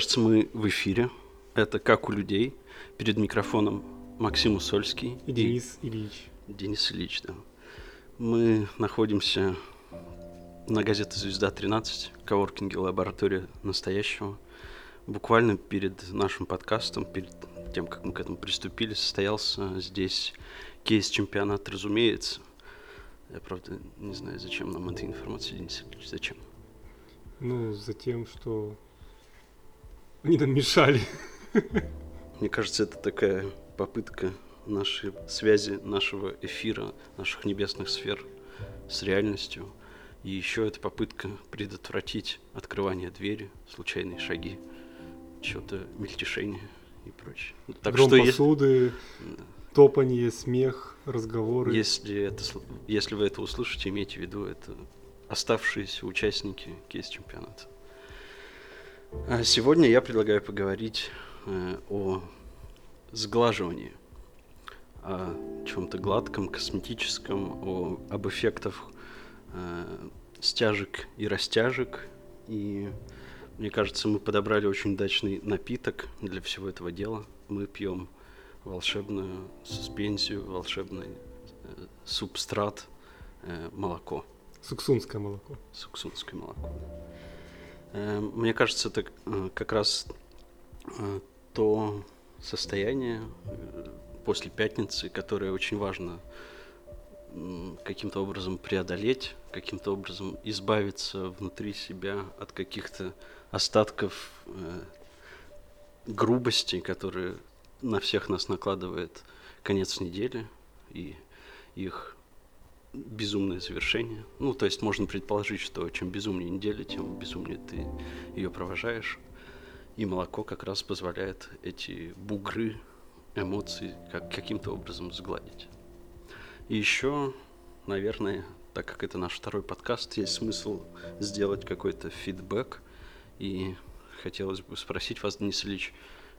Кажется, мы в эфире. Это «Как у людей». Перед микрофоном Максим Усольский. И Денис Ильич. Денис Ильич, да. Мы находимся на газете «Звезда-13», коворкинге «Лаборатория настоящего». Буквально перед нашим подкастом, перед тем, как мы к этому приступили, состоялся здесь кейс-чемпионат, разумеется. Я, правда, не знаю, зачем нам эта информация, Денис Ильич, зачем? Ну, за тем, что они нам мешали. Мне кажется, это такая попытка нашей связи, нашего эфира, наших небесных сфер с реальностью. И еще это попытка предотвратить открывание двери, случайные шаги, что-то мельтешение и прочее. Так Гром что посуды, если... топанье, смех, разговоры. Если, это, если вы это услышите, имейте в виду, это оставшиеся участники кейс-чемпионата. А сегодня я предлагаю поговорить э, о сглаживании, о чем-то гладком, косметическом, о, об эффектах э, стяжек и растяжек. И мне кажется, мы подобрали очень удачный напиток для всего этого дела. Мы пьем волшебную суспензию, волшебный э, субстрат, э, молоко. Суксунское молоко. Суксунское молоко. Э, мне кажется, это э, как раз э, то состояние после пятницы, которое очень важно каким-то образом преодолеть, каким-то образом избавиться внутри себя от каких-то остатков грубости, которые на всех нас накладывает конец недели и их безумное завершение. Ну, то есть можно предположить, что чем безумнее неделя, тем безумнее ты ее провожаешь. И молоко как раз позволяет эти бугры эмоций как, каким-то образом сгладить. И еще, наверное, так как это наш второй подкаст, есть смысл сделать какой-то фидбэк. И хотелось бы спросить вас, Денис Ильич,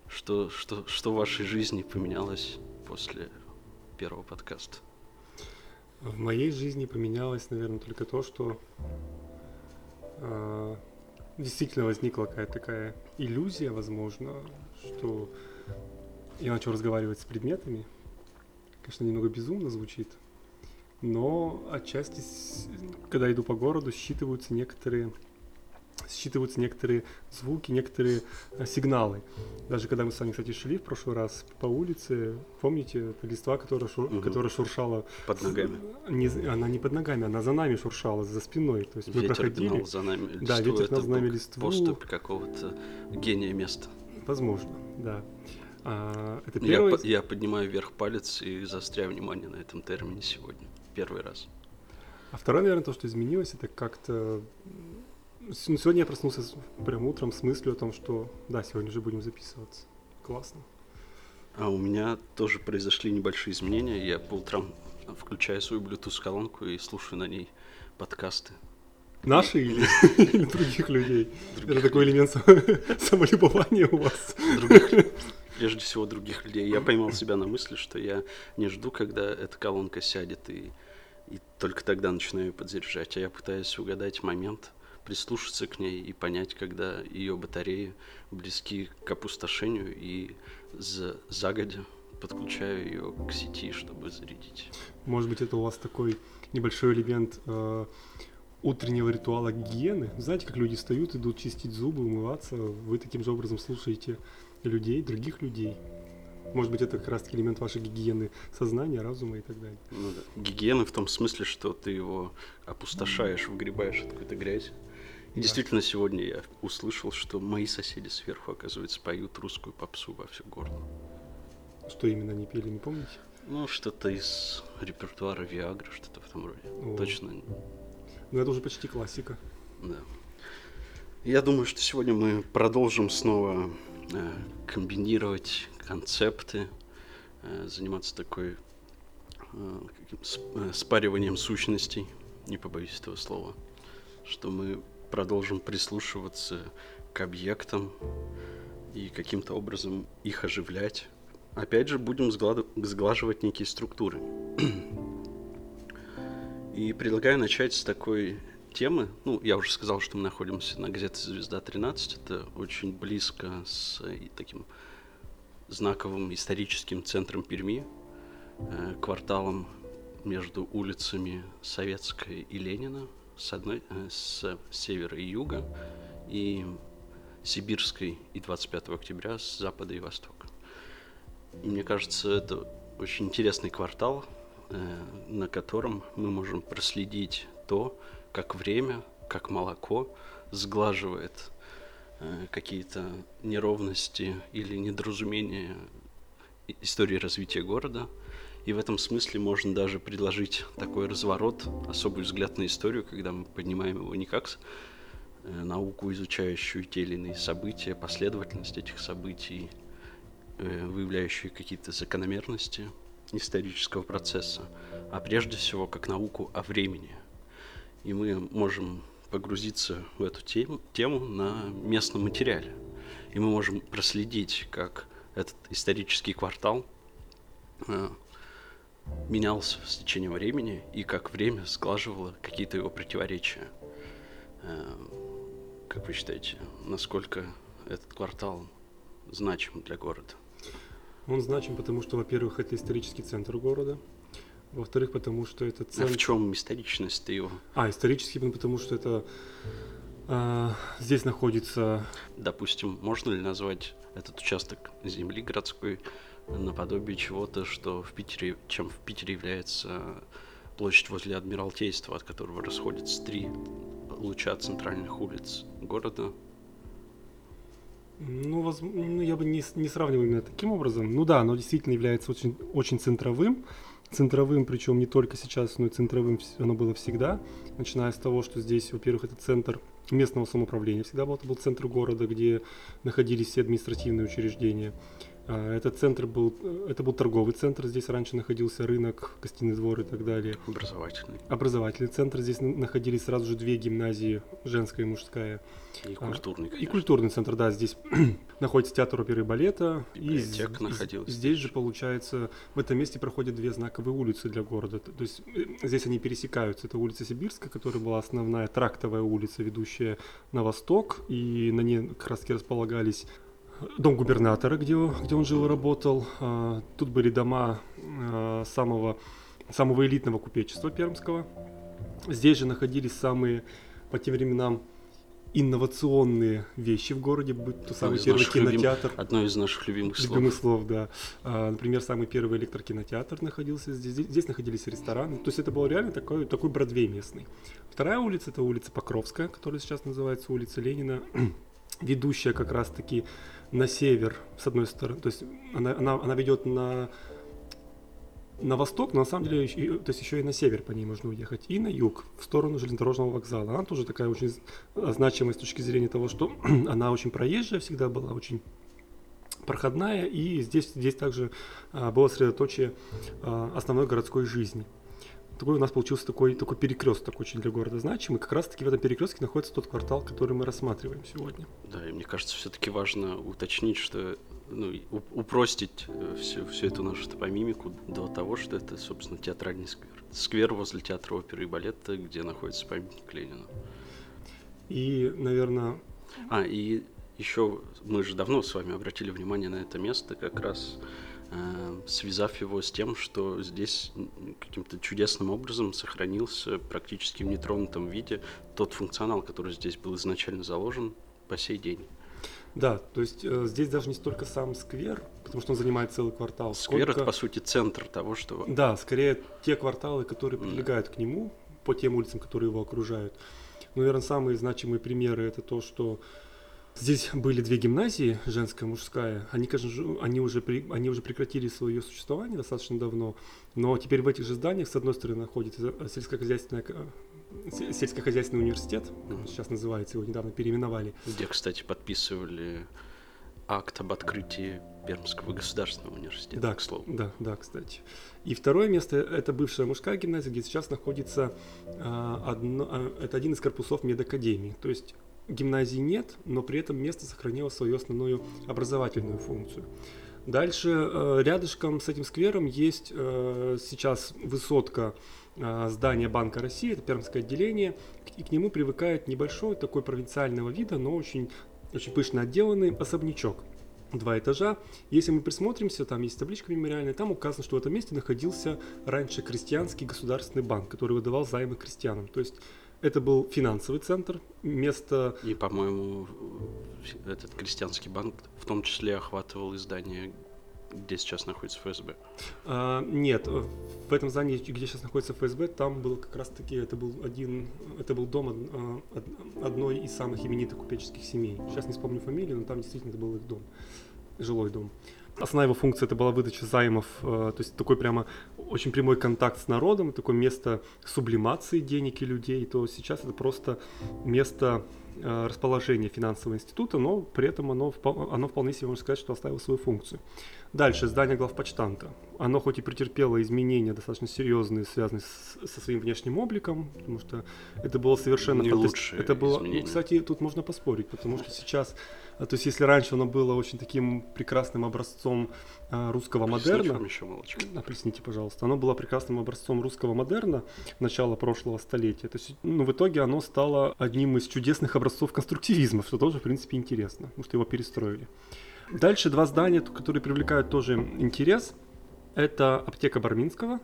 что, что, что в вашей жизни поменялось после первого подкаста? В моей жизни поменялось, наверное, только то, что э, действительно возникла какая-то такая иллюзия, возможно, что я начал разговаривать с предметами. Конечно, немного безумно звучит, но отчасти, когда иду по городу, считываются некоторые считываются некоторые звуки, некоторые э, сигналы. Даже когда мы с вами, кстати, шли в прошлый раз по улице, помните, листва, которая, шур, угу. которая шуршала... Под ногами. Не, она не под ногами, она за нами шуршала, за спиной. То есть ветер мы проходили... за нами листву. Да, ветер гнал за нами листву. Поступ какого-то гения места. Возможно, да. А, это первый... я, я поднимаю вверх палец и заостряю внимание на этом термине сегодня. Первый раз. А второе, наверное, то, что изменилось, это как-то сегодня я проснулся прям утром с мыслью о том, что да, сегодня же будем записываться. Классно. А у меня тоже произошли небольшие изменения. Я по утрам включаю свою Bluetooth-колонку и слушаю на ней подкасты. Наши или, или других людей? Других Это такой элемент самолюбования у вас. Других, прежде всего других людей. Я поймал себя на мысли, что я не жду, когда эта колонка сядет и, и только тогда начинаю подзаряжать, а я пытаюсь угадать момент, прислушаться к ней и понять, когда ее батареи близки к опустошению и за, загодя подключаю ее к сети, чтобы зарядить. Может быть, это у вас такой небольшой элемент э, утреннего ритуала гигиены? Знаете, как люди встают, идут чистить зубы, умываться, вы таким же образом слушаете людей, других людей. Может быть, это как раз-таки элемент вашей гигиены сознания, разума и так далее. Ну, да. Гигиены в том смысле, что ты его опустошаешь, выгребаешь от какой-то грязи. И действительно, сегодня я услышал, что мои соседи сверху, оказывается, поют русскую попсу во всю горло. Что именно они пели, не помните? Ну, что-то из репертуара Виагры, что-то в этом роде. О. Точно. Ну, это уже почти классика. Да. Я думаю, что сегодня мы продолжим снова э, комбинировать концепты, э, заниматься такой э, э, спариванием сущностей, не побоюсь этого слова, что мы продолжим прислушиваться к объектам и каким-то образом их оживлять. Опять же, будем сглаживать некие структуры. И предлагаю начать с такой темы. Ну, я уже сказал, что мы находимся на газете «Звезда-13». Это очень близко с и таким знаковым историческим центром Перми, э, кварталом между улицами Советская и Ленина с одной э, с севера и юга и Сибирской и 25 октября с запада и востока. И мне кажется, это очень интересный квартал, э, на котором мы можем проследить то, как время, как молоко сглаживает э, какие-то неровности или недоразумения истории развития города. И в этом смысле можно даже предложить такой разворот, особый взгляд на историю, когда мы поднимаем его не как э, науку, изучающую те или иные события, последовательность этих событий, э, выявляющие какие-то закономерности исторического процесса, а прежде всего как науку о времени. И мы можем погрузиться в эту тему, тему на местном материале. И мы можем проследить, как этот исторический квартал э, менялся с течением времени и как время сглаживало какие-то его противоречия. Э, как вы считаете, насколько этот квартал значим для города? Он значим, потому что, во-первых, это исторический центр города. Во-вторых, потому что это центр... А в чем историчность его? А, исторический, потому что это... А, здесь находится... Допустим, можно ли назвать этот участок земли городской наподобие чего-то, что в Питере, чем в Питере является площадь возле Адмиралтейства, от которого расходятся три луча центральных улиц города. Ну, воз... ну я бы не, не сравнивал именно таким образом. Ну да, оно действительно является очень, очень центровым. Центровым, причем не только сейчас, но и центровым оно было всегда. Начиная с того, что здесь, во-первых, это центр местного самоуправления всегда был. Это был центр города, где находились все административные учреждения. А, этот центр был, это был торговый центр, здесь раньше находился рынок, гостиный двор и так далее. Образовательный. Образовательный центр, здесь находились сразу же две гимназии, женская и мужская. И культурный, конечно. И культурный центр, да, здесь находится театр оперы и балета. Библиотека и находилась. Здесь же, получается, в этом месте проходят две знаковые улицы для города. То есть э, здесь они пересекаются. Это улица Сибирская, которая была основная трактовая улица, ведущая на восток, и на ней как раз располагались дом губернатора, где, где он жил и работал. А, тут были дома а, самого, самого элитного купечества пермского. Здесь же находились самые, по тем временам, инновационные вещи в городе, будь то самый первый кинотеатр. Любим, одно из наших любимых слов. Любимых слов, да. А, например, самый первый электрокинотеатр находился здесь. здесь. Здесь находились рестораны. То есть это был реально такой, такой Бродвей местный. Вторая улица, это улица Покровская, которая сейчас называется улица Ленина, ведущая как раз-таки на север, с одной стороны, то есть она, она, она ведет на, на восток, но на самом деле еще, то есть еще и на север по ней можно уехать, и на юг, в сторону железнодорожного вокзала. Она тоже такая очень значимая с точки зрения того, что она очень проезжая всегда была, очень проходная, и здесь, здесь также а, было средоточие а, основной городской жизни такой у нас получился такой, такой перекресток очень для города значимый. Как раз таки в этом перекрестке находится тот квартал, который мы рассматриваем сегодня. Да, и мне кажется, все-таки важно уточнить, что ну, упростить э, всю, всю эту нашу топомимику до того, что это, собственно, театральный сквер. Сквер возле театра оперы и балета, где находится памятник Ленину. И, наверное... А, и еще мы же давно с вами обратили внимание на это место, как раз связав его с тем, что здесь каким-то чудесным образом сохранился практически в нетронутом виде тот функционал, который здесь был изначально заложен по сей день. Да, то есть э, здесь даже не столько сам сквер, потому что он занимает целый квартал. Сквер сколько... это по сути центр того, что. Да, скорее те кварталы, которые прилегают mm. к нему, по тем улицам, которые его окружают. Наверное, самые значимые примеры это то, что Здесь были две гимназии, женская и мужская. Они, конечно, они уже, при, они уже прекратили свое существование достаточно давно, но теперь в этих же зданиях, с одной стороны, находится сельскохозяйственная сельскохозяйственный университет, сейчас называется, его недавно переименовали. Где, кстати, подписывали акт об открытии Пермского государственного университета, да, к слову. Да, да, кстати. И второе место – это бывшая мужская гимназия, где сейчас находится а, одно, а, это один из корпусов медакадемии. То есть гимназии нет, но при этом место сохранило свою основную образовательную функцию. Дальше э, рядышком с этим сквером есть э, сейчас высотка э, здания Банка России, это Пермское отделение, и к нему привыкает небольшой такой провинциального вида, но очень, очень пышно отделанный особнячок. Два этажа. Если мы присмотримся, там есть табличка мемориальная, там указано, что в этом месте находился раньше крестьянский государственный банк, который выдавал займы крестьянам. То есть это был финансовый центр, место... И, по-моему, этот крестьянский банк в том числе охватывал издание, где сейчас находится ФСБ. А, нет, в этом здании, где сейчас находится ФСБ, там был как раз-таки, это был один, это был дом а, одной из самых именитых купеческих семей. Сейчас не вспомню фамилию, но там действительно это был их дом, жилой дом. Основная его функция это была выдача займов, э, то есть такой прямо очень прямой контакт с народом, такое место сублимации денег и людей, то сейчас это просто место э, расположения финансового института, но при этом оно, оно вполне себе можно сказать, что оставило свою функцию. Дальше, здание главпочтанта. Оно хоть и претерпело изменения достаточно серьезные, связанные с, со своим внешним обликом, потому что это было совершенно... Не. Это было, изменения. ну, кстати, тут можно поспорить, потому что сейчас то есть, если раньше оно было очень таким прекрасным образцом а, русского модерна, еще молочко. Объясните, пожалуйста, оно было прекрасным образцом русского модерна начала прошлого столетия. То есть, ну, в итоге оно стало одним из чудесных образцов конструктивизма, что тоже, в принципе, интересно, потому что его перестроили. Дальше два здания, которые привлекают тоже интерес. Это аптека Барминского,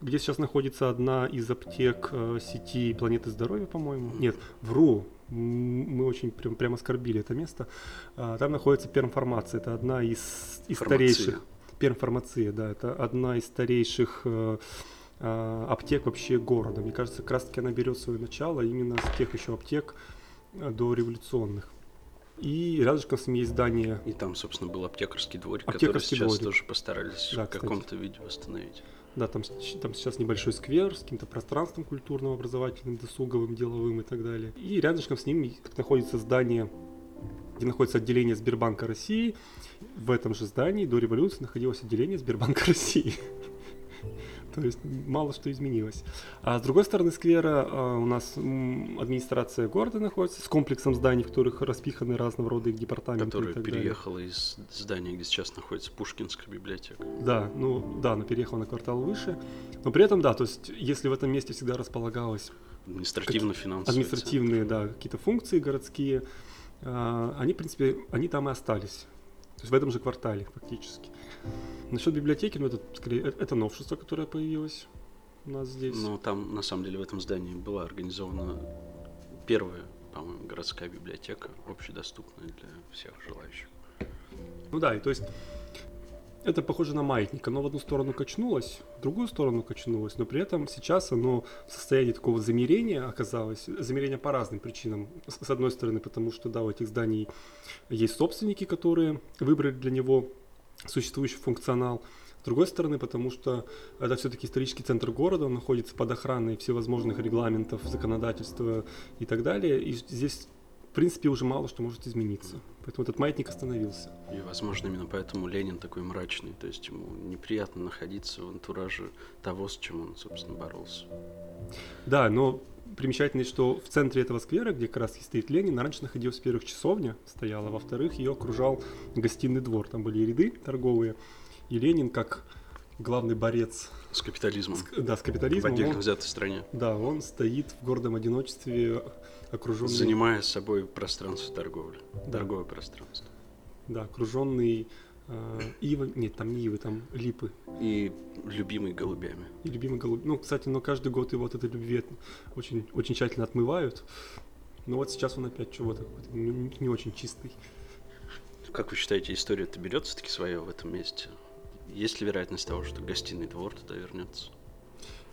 где сейчас находится одна из аптек э, сети Планеты Здоровья, по-моему. Нет, вру, мы очень прям, прям оскорбили это место. А, там находится Пермфармация, это одна из, из старейших... Пермфармация, да, это одна из старейших э, э, аптек вообще города. Мне кажется, как раз таки она берет свое начало именно с тех еще аптек э, до революционных. И рядышком с ним есть здание. И там, собственно, был аптекарский дворик, аптекарский который сейчас дворик. тоже постарались да, в каком-то виде восстановить. Да, там, там сейчас небольшой сквер с каким-то пространством культурным, образовательным, досуговым, деловым и так далее. И рядышком с ним находится здание, где находится отделение Сбербанка России. В этом же здании до революции находилось отделение Сбербанка России. То есть мало что изменилось. А с другой стороны сквера а, у нас администрация города находится с комплексом зданий, в которых распиханы разного рода их департаменты. Которая переехала далее. из здания, где сейчас находится Пушкинская библиотека. Да, ну да, она переехала на квартал выше. Но при этом, да, то есть если в этом месте всегда располагалось административно-финансовые административные, да, какие-то функции городские, а, они, в принципе, они там и остались. То есть в этом же квартале фактически. Насчет библиотеки, ну это скорее э, это новшество, которое появилось у нас здесь. Ну там на самом деле в этом здании была организована первая, по-моему, городская библиотека, общедоступная для всех желающих. Ну да, и то есть это похоже на маятник. Оно в одну сторону качнулось, в другую сторону качнулось, но при этом сейчас оно в состоянии такого замерения оказалось. Замерение по разным причинам. С одной стороны, потому что, да, у этих зданий есть собственники, которые выбрали для него существующий функционал. С другой стороны, потому что это все-таки исторический центр города, он находится под охраной всевозможных регламентов, законодательства и так далее. И здесь, в принципе, уже мало что может измениться. Поэтому этот маятник остановился. И, возможно, именно поэтому Ленин такой мрачный. То есть ему неприятно находиться в антураже того, с чем он, собственно, боролся. Да, но примечательно, что в центре этого сквера, где как раз стоит Ленин, раньше находилась, во-первых, часовня стояла, во-вторых, ее окружал гостиный двор. Там были ряды торговые, и Ленин, как главный борец с капитализмом. С, да, с капитализмом. В отдельно он, взятой стране. Да, он стоит в гордом одиночестве, окруженный... Занимая собой пространство торговли, да. торговое пространство. Да, окруженный э, ивы, нет, там не ивы, там липы. И любимый голубями. И любимый голубь. Ну, кстати, но каждый год его от этой любви очень, очень тщательно отмывают. Но вот сейчас он опять чего-то не, не очень чистый. Как вы считаете, история-то берет все-таки свое в этом месте? Есть ли вероятность того, что гостиный двор туда вернется?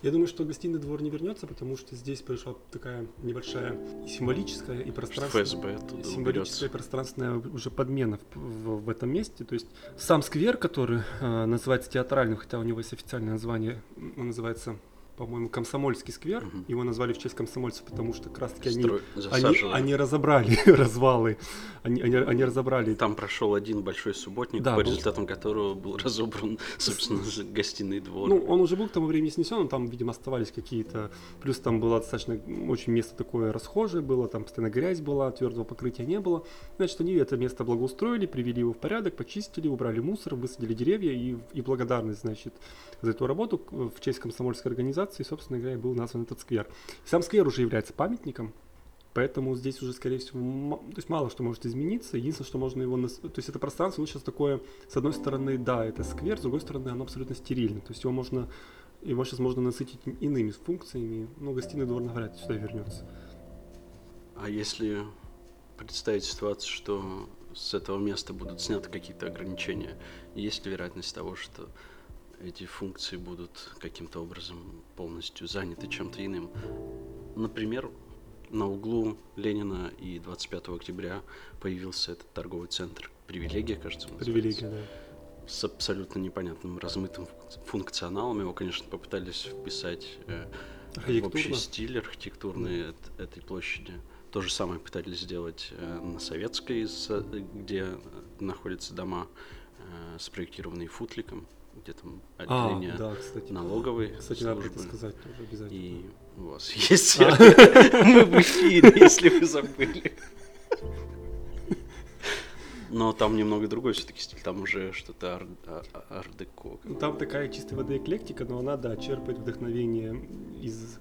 Я думаю, что гостиный двор не вернется, потому что здесь произошла такая небольшая символическая и пространственная, символическая и пространственная уже подмена в, в, в этом месте. То есть сам сквер, который э, называется театральным, хотя у него есть официальное название, он называется по-моему, Комсомольский сквер. Мгм. Его назвали в честь комсомольцев, потому что как раз-таки они, они, они разобрали развалы. Они, они, они разобрали. Там прошел один большой субботник, Да, по был- результатам которого был разобран, собственно, гостиный двор. Ну, он уже был к тому времени снесен, но там, видимо, оставались какие-то... Плюс там было достаточно очень место такое расхожее было, там постоянно грязь была, твердого покрытия не было. Значит, они это место благоустроили, привели его в порядок, почистили, убрали мусор, высадили деревья, и, и благодарность, значит, за эту работу в честь комсомольской организации, собственно говоря, был назван этот сквер. Сам сквер уже является памятником, Поэтому здесь уже, скорее всего, то есть мало что может измениться. Единственное, что можно его... нас- То есть это пространство, оно сейчас такое, с одной стороны, да, это сквер, с другой стороны, оно абсолютно стерильно. То есть его можно... Его сейчас можно насытить иными функциями, но гостиный двор навряд ли сюда вернется. А если представить ситуацию, что с этого места будут сняты какие-то ограничения, есть ли вероятность того, что эти функции будут каким-то образом полностью заняты чем-то иным? Например, на углу Ленина и 25 октября появился этот торговый центр «Привилегия», кажется, он называется. Привилегия, да. с абсолютно непонятным размытым функционалом. Его, конечно, попытались вписать э, в общий стиль архитектурный эт- этой площади. То же самое пытались сделать э, на Советской, с- где э, находятся дома, э, спроектированные Футликом, где там А, отделение да, кстати. налоговой Кстати, надо это службы. сказать тоже обязательно. И у вас есть А. Мы в эфире, если вы забыли. Но там немного другой все-таки стиль, там уже что-то ар- а- а- ар-деко. Ну, Там такая чистой воды эклектика, но она, да, черпает вдохновение из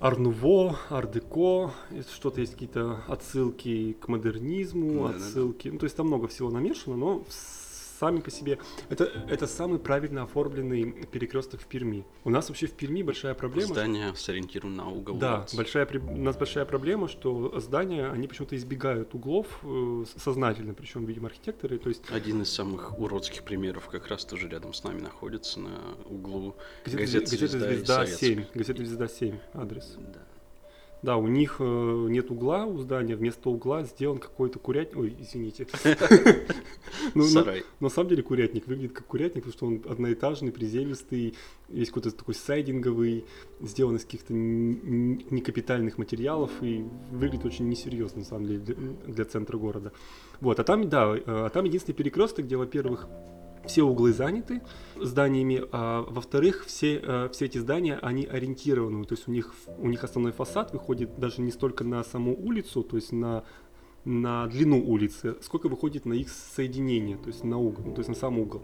Арнуво, Ардеко, что-то есть какие-то отсылки к модернизму, Да-да-да. отсылки. Ну, то есть там много всего намешано, но сами по себе. Это, это самый правильно оформленный перекресток в Перми. У нас вообще в Перми большая проблема. Здание сориентировано на угол. Да, большая, у нас большая проблема, что здания, они почему-то избегают углов э, сознательно, причем, видимо, архитекторы, то есть Один из самых уродских примеров как раз тоже рядом с нами находится на углу газета, газеты газета «Звезда» и «Звезда» «Советской». 7, газета «Звезда» 7, адрес. Да. Да, у них э, нет угла у здания, вместо угла сделан какой-то курятник. Ой, извините. Ну, Сарай. На самом деле курятник выглядит как курятник, потому что он одноэтажный, приземистый, есть какой-то такой сайдинговый, сделан из каких-то некапитальных материалов и выглядит очень несерьезно, на самом деле, для, для центра города. Вот, а там, да, э, а там единственный перекресток, где, во-первых, все углы заняты зданиями, а во-вторых, все, э, все эти здания, они ориентированы, то есть у них, у них основной фасад выходит даже не столько на саму улицу, то есть на, на длину улицы, сколько выходит на их соединение, то есть на угол, то есть на сам угол.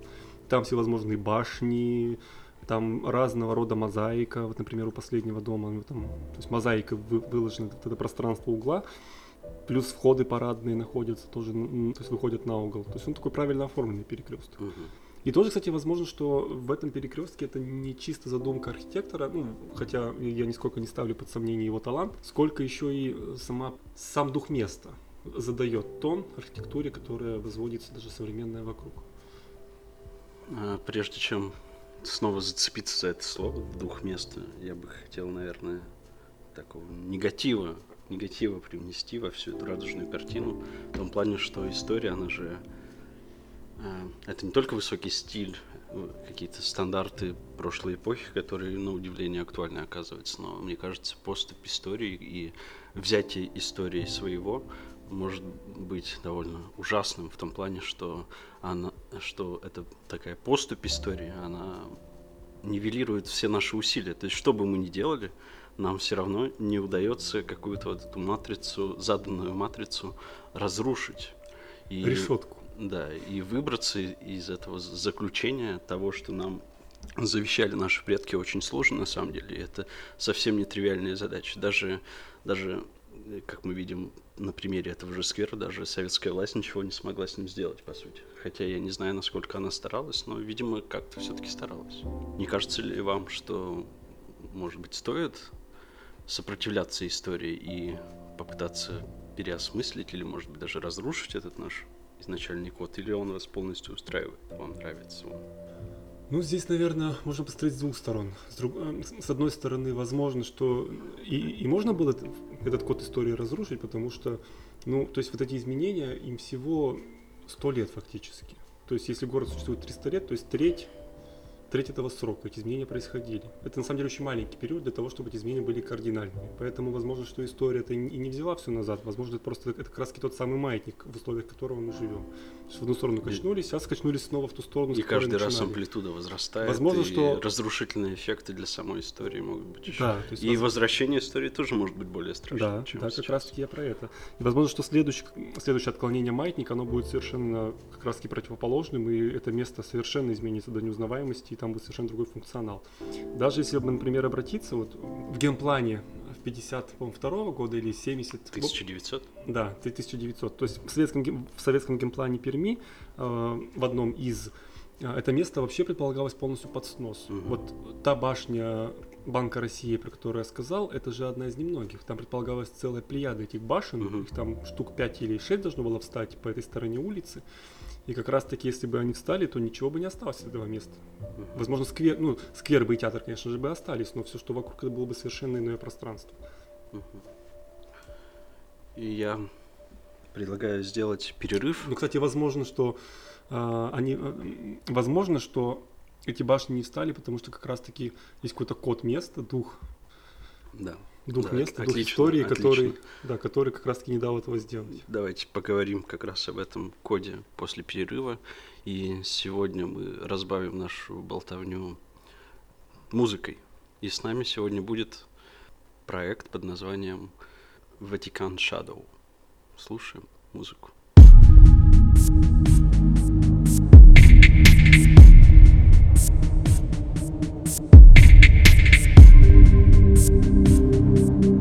Там всевозможные башни, там разного рода мозаика, вот, например, у последнего дома, ну, там, то есть мозаика вы- выложена в это пространство угла, плюс входы парадные находятся тоже, то есть выходят на угол. То есть он такой правильно оформленный перекресток. Мгм. И тоже, кстати, возможно, что в этом перекрестке это не чисто задумка архитектора, ну, хотя я нисколько не ставлю под сомнение его талант, сколько еще и э, сама, сам дух места задает тон архитектуре, которая возводится даже современная вокруг. А, Прежде чем снова зацепиться за это слово, дух места, я бы хотел, наверное, такого негатива, негатива привнести во всю эту радужную картину, в том плане, что история, она же, а, это не только высокий стиль, э, какие-то стандарты прошлой эпохи, которые, на удивление, актуальны оказываются, но, мне кажется, поступ истории и взятие истории своего может быть довольно ужасным в том плане, что она, что это такая поступь истории, она нивелирует все наши усилия. То есть, что бы мы ни делали, нам все равно не удается какую-то вот эту матрицу, заданную матрицу разрушить. И, Решетку. Да, и выбраться из этого заключения того, что нам завещали наши предки, очень сложно на самом деле. Это совсем не тривиальная задача. Даже, даже, э, как мы видим на примере этого же сквера, даже советская власть ничего не смогла с ним сделать, по сути. Хотя я не знаю, насколько она старалась, но, видимо, как-то все-таки старалась. Не кажется ли вам, что, может быть, стоит сопротивляться истории и попытаться переосмыслить или, может быть, даже разрушить этот наш изначальный код, или он вас полностью устраивает, вам нравится он? Ну, здесь, наверное, можно построить с двух сторон. С, друг- э, с- одной стороны, возможно, что и, и можно было этот код истории разрушить, потому что, ну, то есть вот эти изменения, им всего 100 лет фактически. То есть если город существует 300 лет, то есть треть треть этого срока эти изменения происходили. Это на самом деле очень маленький период для того, чтобы эти изменения были кардинальными. Поэтому возможно, что история это и не взяла все назад. Возможно, это просто это как раз тот самый маятник, в условиях которого мы живем. В одну сторону качнулись, сейчас качнулись снова в ту сторону. И каждый раз амплитуда возрастает. Возможно, что разрушительные эффекты для самой истории могут быть еще. Да, есть и воз... возвращение истории тоже может быть более страшным. Да, чем да, сейчас. как раз таки я про это. И возможно, что следующее, следующее отклонение маятника, оно будет совершенно как раз таки противоположным, и это место совершенно изменится до неузнаваемости, там будет совершенно другой функционал. Даже если, например, обратиться вот в геймплане в 52 года или 70... 1900? Да, 1900. То есть в советском, в советском геймплане Перми э, в одном из э, это место вообще предполагалось полностью под снос. Мгм. Вот та башня Банка России, про которую я сказал, это же одна из немногих. Там предполагалась целая плеяда этих башен, Мгм. их там штук 5 или 6 должно было встать по этой стороне улицы. И как раз таки, если бы они встали, то ничего бы не осталось от этого места. Возможно, сквер, ну, сквер бы и театр, конечно же, бы остались, но все, что вокруг, это было бы совершенно иное пространство. И я предлагаю сделать перерыв. Ну, кстати, возможно, что а, они, а, возможно, что эти башни не встали, потому что как раз-таки есть какой-то код места, дух, Да. Двух да, мест, отлично, двух историй. Который, да, который как раз-таки не дал этого сделать. Давайте поговорим как раз об этом коде после перерыва. И сегодня мы разбавим нашу болтовню музыкой. И с нами сегодня будет проект под названием Vatican Shadow. Слушаем музыку. thank you Bye.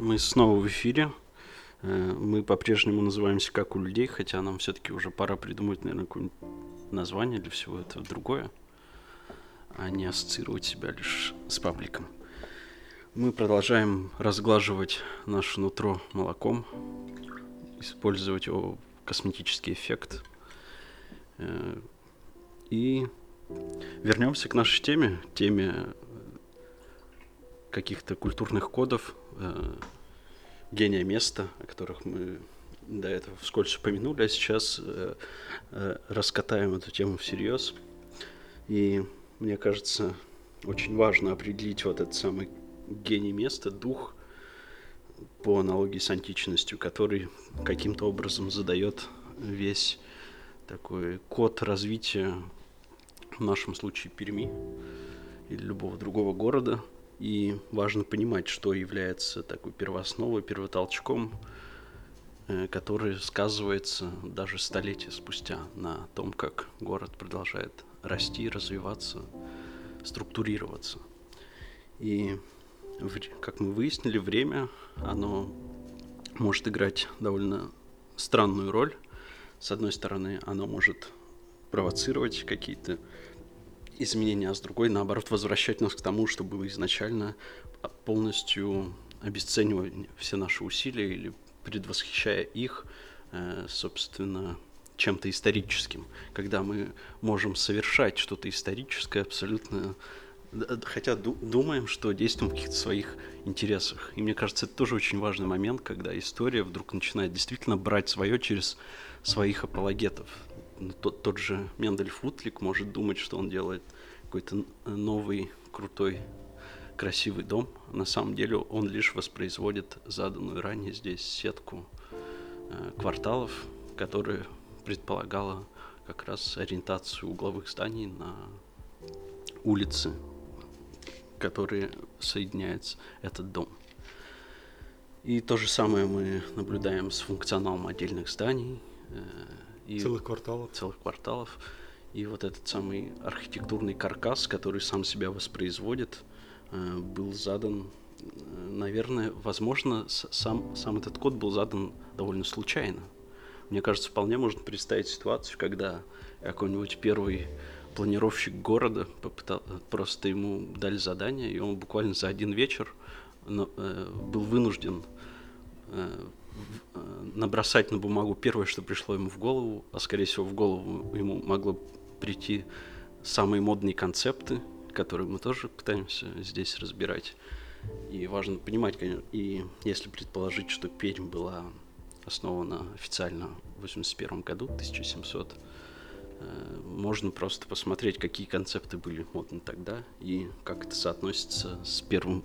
Мы снова в эфире. Э, мы по-прежнему называемся как у людей, хотя нам все-таки уже пора придумать, наверное, какое-нибудь название для всего этого другое, а не ассоциировать себя лишь с пабликом. Мы продолжаем разглаживать наше нутро молоком, использовать его косметический эффект. Э, и вернемся к нашей теме, теме каких-то культурных кодов, э, гения места, о которых мы до этого вскользь упомянули, а сейчас э, э, раскатаем эту тему всерьез. И мне кажется, очень важно определить вот этот самый гений места, дух, по аналогии с античностью, который каким-то образом задает весь такой код развития, в нашем случае Перми или любого другого города – и важно понимать, что является такой первоосновой, первотолчком, э, который сказывается даже столетия спустя на том, как город продолжает расти, развиваться, структурироваться. И, как мы выяснили, время, оно может играть довольно странную роль. С одной стороны, оно может провоцировать какие-то изменения, а с другой, наоборот, возвращать нас к тому, что было изначально, а, полностью обесценивая все наши усилия или предвосхищая их, э, собственно, чем-то историческим, когда мы можем совершать что-то историческое абсолютно, хотя думаем, что действуем в каких-то своих интересах. И мне кажется, это тоже очень важный момент, когда история вдруг начинает действительно брать свое через своих апологетов. Ну, тот, тот же Мендель Футлик может думать, что он делает какой-то новый, крутой, красивый дом. На самом деле он лишь воспроизводит заданную ранее здесь сетку э, кварталов, которая предполагала как раз ориентацию угловых зданий на улицы, которые соединяет этот дом. И то же самое мы наблюдаем с функционалом отдельных зданий, э, и целых кварталов. Целых кварталов. И вот этот самый архитектурный каркас, который сам себя воспроизводит, э, был задан, э, наверное, возможно, сам, сам этот код был задан довольно случайно. Мне кажется, вполне можно представить ситуацию, когда какой-нибудь первый планировщик города попытал, просто ему дали задание, и он буквально за один вечер э, был вынужден набросать на бумагу первое, что пришло ему в голову, а скорее всего в голову ему могло прийти самые модные концепты, которые мы тоже пытаемся здесь разбирать. И важно понимать, конечно, и если предположить, что Пермь была основана официально в 81 году, 1700, э, можно просто посмотреть, какие концепты были модны тогда и как это соотносится с первым,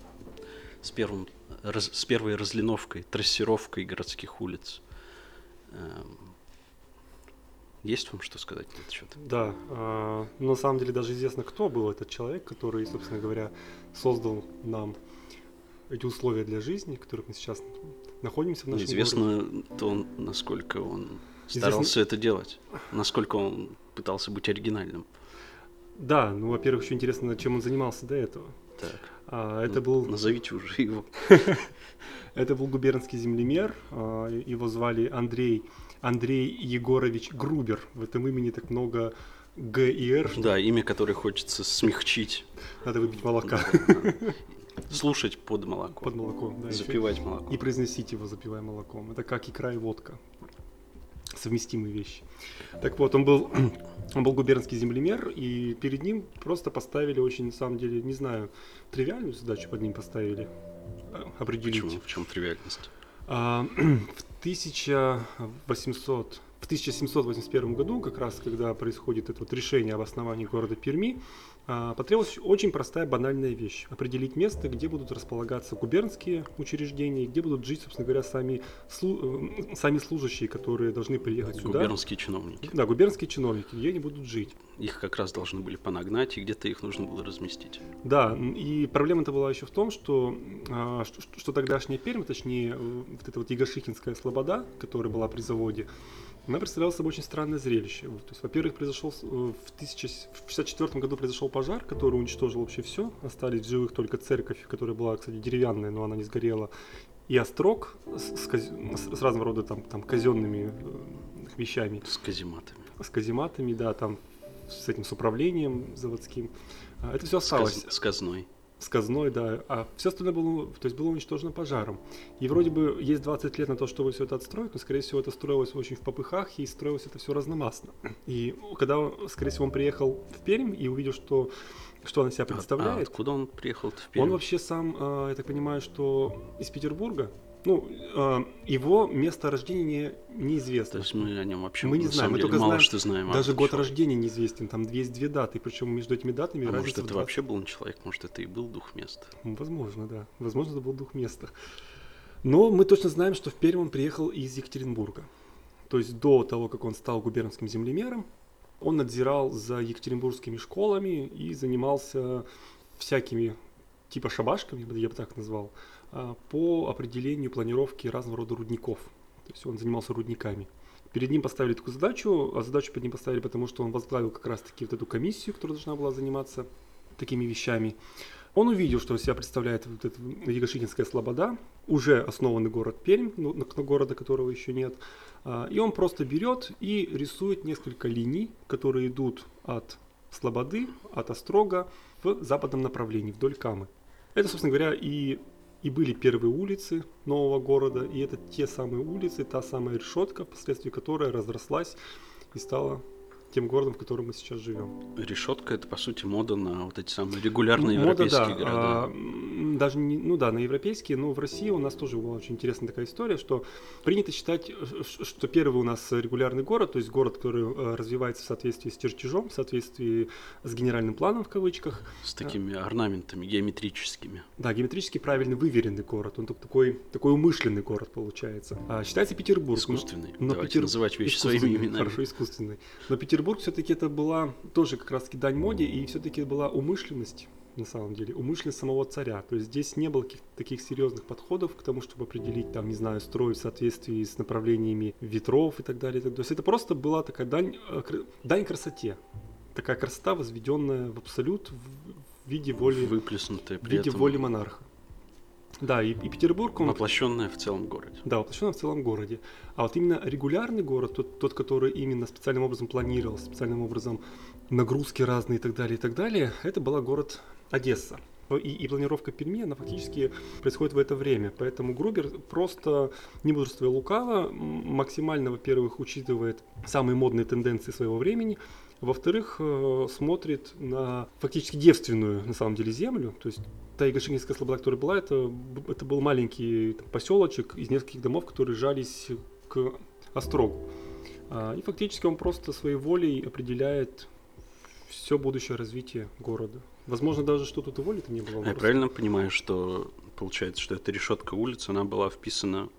с первым, раз, с первой разлиновкой, трассировкой городских улиц. Эм, есть вам что сказать на этот счет? Да, э, на самом деле даже известно, кто был этот человек, который, собственно говоря, создал нам эти условия для жизни, в которых мы сейчас находимся в нашем Известно городе. то, насколько он старался Известно... это делать, насколько он пытался быть оригинальным. Да, ну, во-первых, еще интересно, чем он занимался до этого. Так. А, это был... Назовите уже его. это был губернский землемер, а, его звали Андрей Андрей Егорович Грубер. В этом имени так много Г и Р. Да, имя, которое хочется смягчить. Надо выпить молока. Слушать под молоко. Под молоко, да. Запивать молоко. И произносить его, запивая молоком. Это как икра и водка. Совместимые вещи. Так вот, он был, он был губернский землемер, и перед ним просто поставили очень, на самом деле, не знаю, тривиальную задачу под ним поставили. Э, определить. Почему? В чем тривиальность? А, в 1800 в 1781 году, как раз когда происходит это вот решение об основании города Перми, потребовалась очень простая банальная вещь. Определить место, где будут располагаться губернские учреждения, где будут жить, собственно говоря, сами, слу, э, сами служащие, которые должны приехать сюда. Губернские чиновники. Да, губернские чиновники, где они будут жить. Их как раз должны были понагнать, и где-то их нужно было разместить. Да, и проблема-то была еще в том, что, а, что, что тогдашняя Пермь, точнее, э, вот эта вот Егошихинская слобода, которая была при заводе, она представляла собой очень странное зрелище. То есть, во-первых, произошел э, в 1964 году произошел пожар, который уничтожил вообще все. Остались в живых только церковь, которая была, кстати, деревянная, но она не сгорела. и острог с, с с- с разного рода там, там казенными э, вещами, С казематами. с казематами, да, там с этим с управлением заводским. А, Это все осталось с казной. С казной, да, а все остальное было, то есть было уничтожено пожаром. И вроде бы есть 20 лет на то, чтобы все это отстроить, но, скорее всего, это строилось очень в попыхах, и строилось это все разномастно. И когда, он, скорее всего, он приехал в Пермь и увидел, что, что она себя А- А, представляет, откуда он приехал в он Пермь? вообще сам, э, я так понимаю, что из Петербурга, ну, э, его место рождения не, неизвестно. То есть мы о нем вообще Мы не на знаем, мы только мало знаем что знаем. Даже год человеке. рождения неизвестен, там есть две даты, причем между этими датами А разница может, это 20 вообще был не человек, может, это и был дух места. Ну, Возможно, да. Возможно, это был дух места. Но мы точно знаем, что в Пермь он приехал из Екатеринбурга. То есть до того, как он стал губернским землемером, он надзирал за екатеринбургскими школами и занимался всякими типа шабашками, я бы так назвал, по определению планировки разного рода рудников. То есть он занимался рудниками. Перед ним поставили такую задачу, а задачу перед ним поставили, потому что он возглавил как раз-таки вот эту комиссию, которая должна была заниматься такими вещами. Он увидел, что себя представляет вот эта Егошихинская слобода, уже основанный город Пермь, ну, города которого еще нет. А, И он просто берет и рисует несколько линий, которые идут от Слободы, от Острога в западном направлении, вдоль Камы. Это, собственно говоря, и, и были первые улицы нового города, и это те самые улицы, та самая решетка, впоследствии которой разрослась и стала тем городом, в котором мы сейчас живем. Решетка это по сути мода на вот эти самые регулярные Мода, европейские да, города. а, даже не, ну да, на европейские, но в России у нас тоже была очень интересная такая история, что принято считать, э, что первый у нас регулярный город, то есть город, который э, развивается в соответствии с чертежом, в соответствии с генеральным планом в кавычках. С такими орнаментами геометрическими. Да, геометрически правильный, выверенный город. Он так- такой, такой умышленный город получается. А, считается Петербург. Искусственный. но Давайте Петер- называть вещи своими именами. Хорошо, искусственный. Но Петербург все-таки это была тоже как раз-таки дань моде, и все-таки была умышленность на самом деле, умышленность самого царя. То есть здесь не было каких-то таких серьезных подходов к тому, чтобы определить, там, не знаю, строй в соответствии с направлениями ветров и так далее. и так далее. То есть это просто была такая дань, э, дань красоте. Такая красота, возведенная в абсолют в виде воли, Выплеснутые в виде этом. воли монарха. Да, и, и Петербург, он Воплощенная в целом городе. да, воплощено в целом городе. А вот именно регулярный город, тот, тот, который именно специальным образом планировал, специальным образом нагрузки разные и так далее, и так далее, это была город Одесса. И, и планировка Перми, она фактически происходит в это время. Поэтому Грубер просто, не мудрствуя лукаво, максимально, во-первых, учитывает самые модные тенденции своего времени, во-вторых, э, смотрит на фактически девственную, на самом деле, землю. То есть та Егошинская слобода, которая была, это, это был маленький там, поселочек из нескольких домов, которые жались к Острогу. А, И фактически он просто своей волей определяет все будущее развитие города. Возможно, даже что тут и воли-то не было. А Я правильно понимаю, что получается, что эта решетка улицы, она была вписана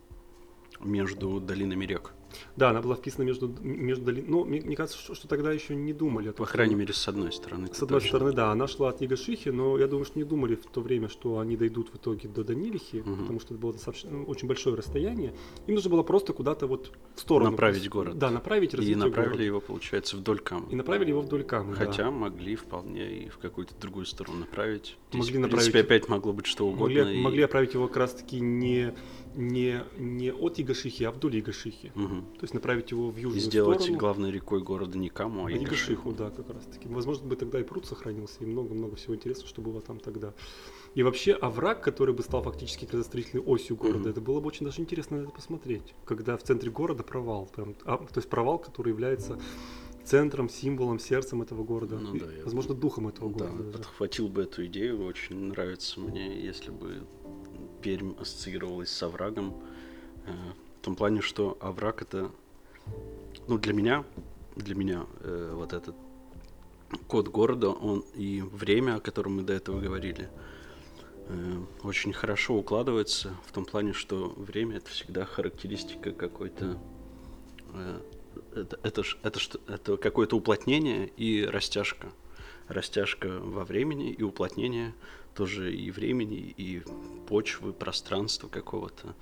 между долинами рек? Да, она была вписана между, между долин... Ну, мне, мне кажется, что, что тогда еще не думали о том, По крайней мере, с одной стороны. С одной стороны, да, она шла от Егошихи, но я думаю, что не думали в то время, что они дойдут в итоге до Данилихи, Мгм. потому что это было достаточно ну, очень большое расстояние. Им нужно было просто куда-то вот в сторону. Направить город. Да, направить И развитие направили города. его, получается, вдоль Камы. И направили его вдоль Камы, да. Хотя могли вполне и в какую-то другую сторону направить. Здесь, Могли в направить- принципе, опять могло быть что угодно. Могли, и- могли отправить его как раз-таки не, не, не от Егошихи, а вдоль Егошихи. Мгм. То есть направить его в И южную сделать сторону. главной рекой города не Каму, а А. Егошиху, да, как раз таки. Возможно, бы тогда и пруд сохранился, и много-много всего интересного, что было там тогда. И вообще овраг, который бы стал фактически градостроительной осью города, Мгм. это было бы очень даже интересно это посмотреть. Когда в центре города провал, прям, а, то есть провал, который является центром, символом, сердцем этого города. Ну И, да, я- возможно, духом этого Да, города. даже. подхватил бы эту идею, очень нравится мне, если бы Пермь ассоциировалась с оврагом. э, В том плане, что овраг это, ну для меня, для меня э, вот этот код города, он и время, о котором мы до этого говорили, э, очень хорошо укладывается в том плане, что время это всегда характеристика какой-то э, это, это, это, это какое-то уплотнение и растяжка. Растяжка во времени и уплотнение тоже и времени, и почвы, пространства какого-то.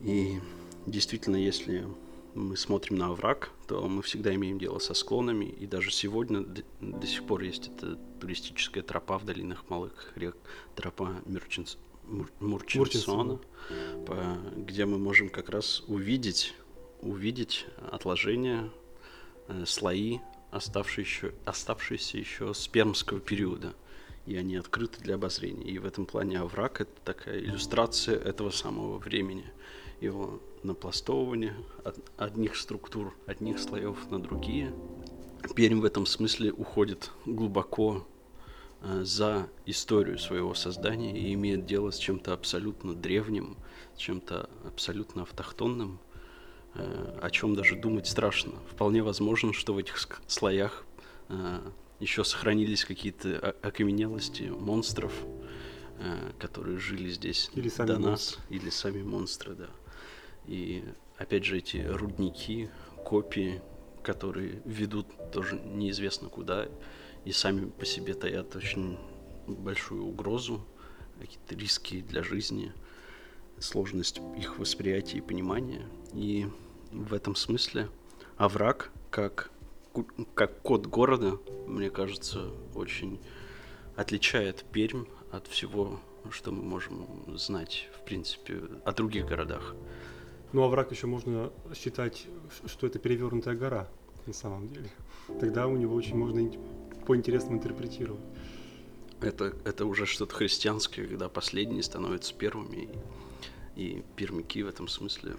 И действительно, если мы смотрим на овраг, то мы всегда имеем дело со склонами, и даже сегодня до, до сих пор есть эта туристическая тропа в долинах малых рек, тропа Мюрчинс, Мур- Мурчинсона, по- где мы можем как раз увидеть, увидеть отложения, э, слои, оставшие еще, оставшиеся еще с пермского периода. И они открыты для обозрения. И в этом плане овраг — это такая иллюстрация этого самого времени. Его напластовывание от одних структур, одних слоев на другие. Пермь в этом смысле уходит глубоко э, за историю своего создания и имеет дело с чем-то абсолютно древним, с чем-то абсолютно автохтонным, э, о чем даже думать страшно. Вполне возможно, что в этих слоях э, еще сохранились какие-то окаменелости монстров, э, которые жили здесь Или сами до нас, монстры. или сами монстры, да. И опять же эти рудники, копии, которые ведут тоже неизвестно куда, и сами по себе таят очень большую угрозу, какие-то риски для жизни, сложность их восприятия и понимания. И в этом смысле овраг, как, как код города, мне кажется, очень отличает Пермь от всего, что мы можем знать, в принципе, о других городах. Ну, овраг еще можно считать, что это перевернутая гора, на самом деле. Тогда у него очень можно ин- по-интересному интерпретировать. Это, это уже что-то христианское, когда последние становятся первыми, и, и пермяки в этом смысле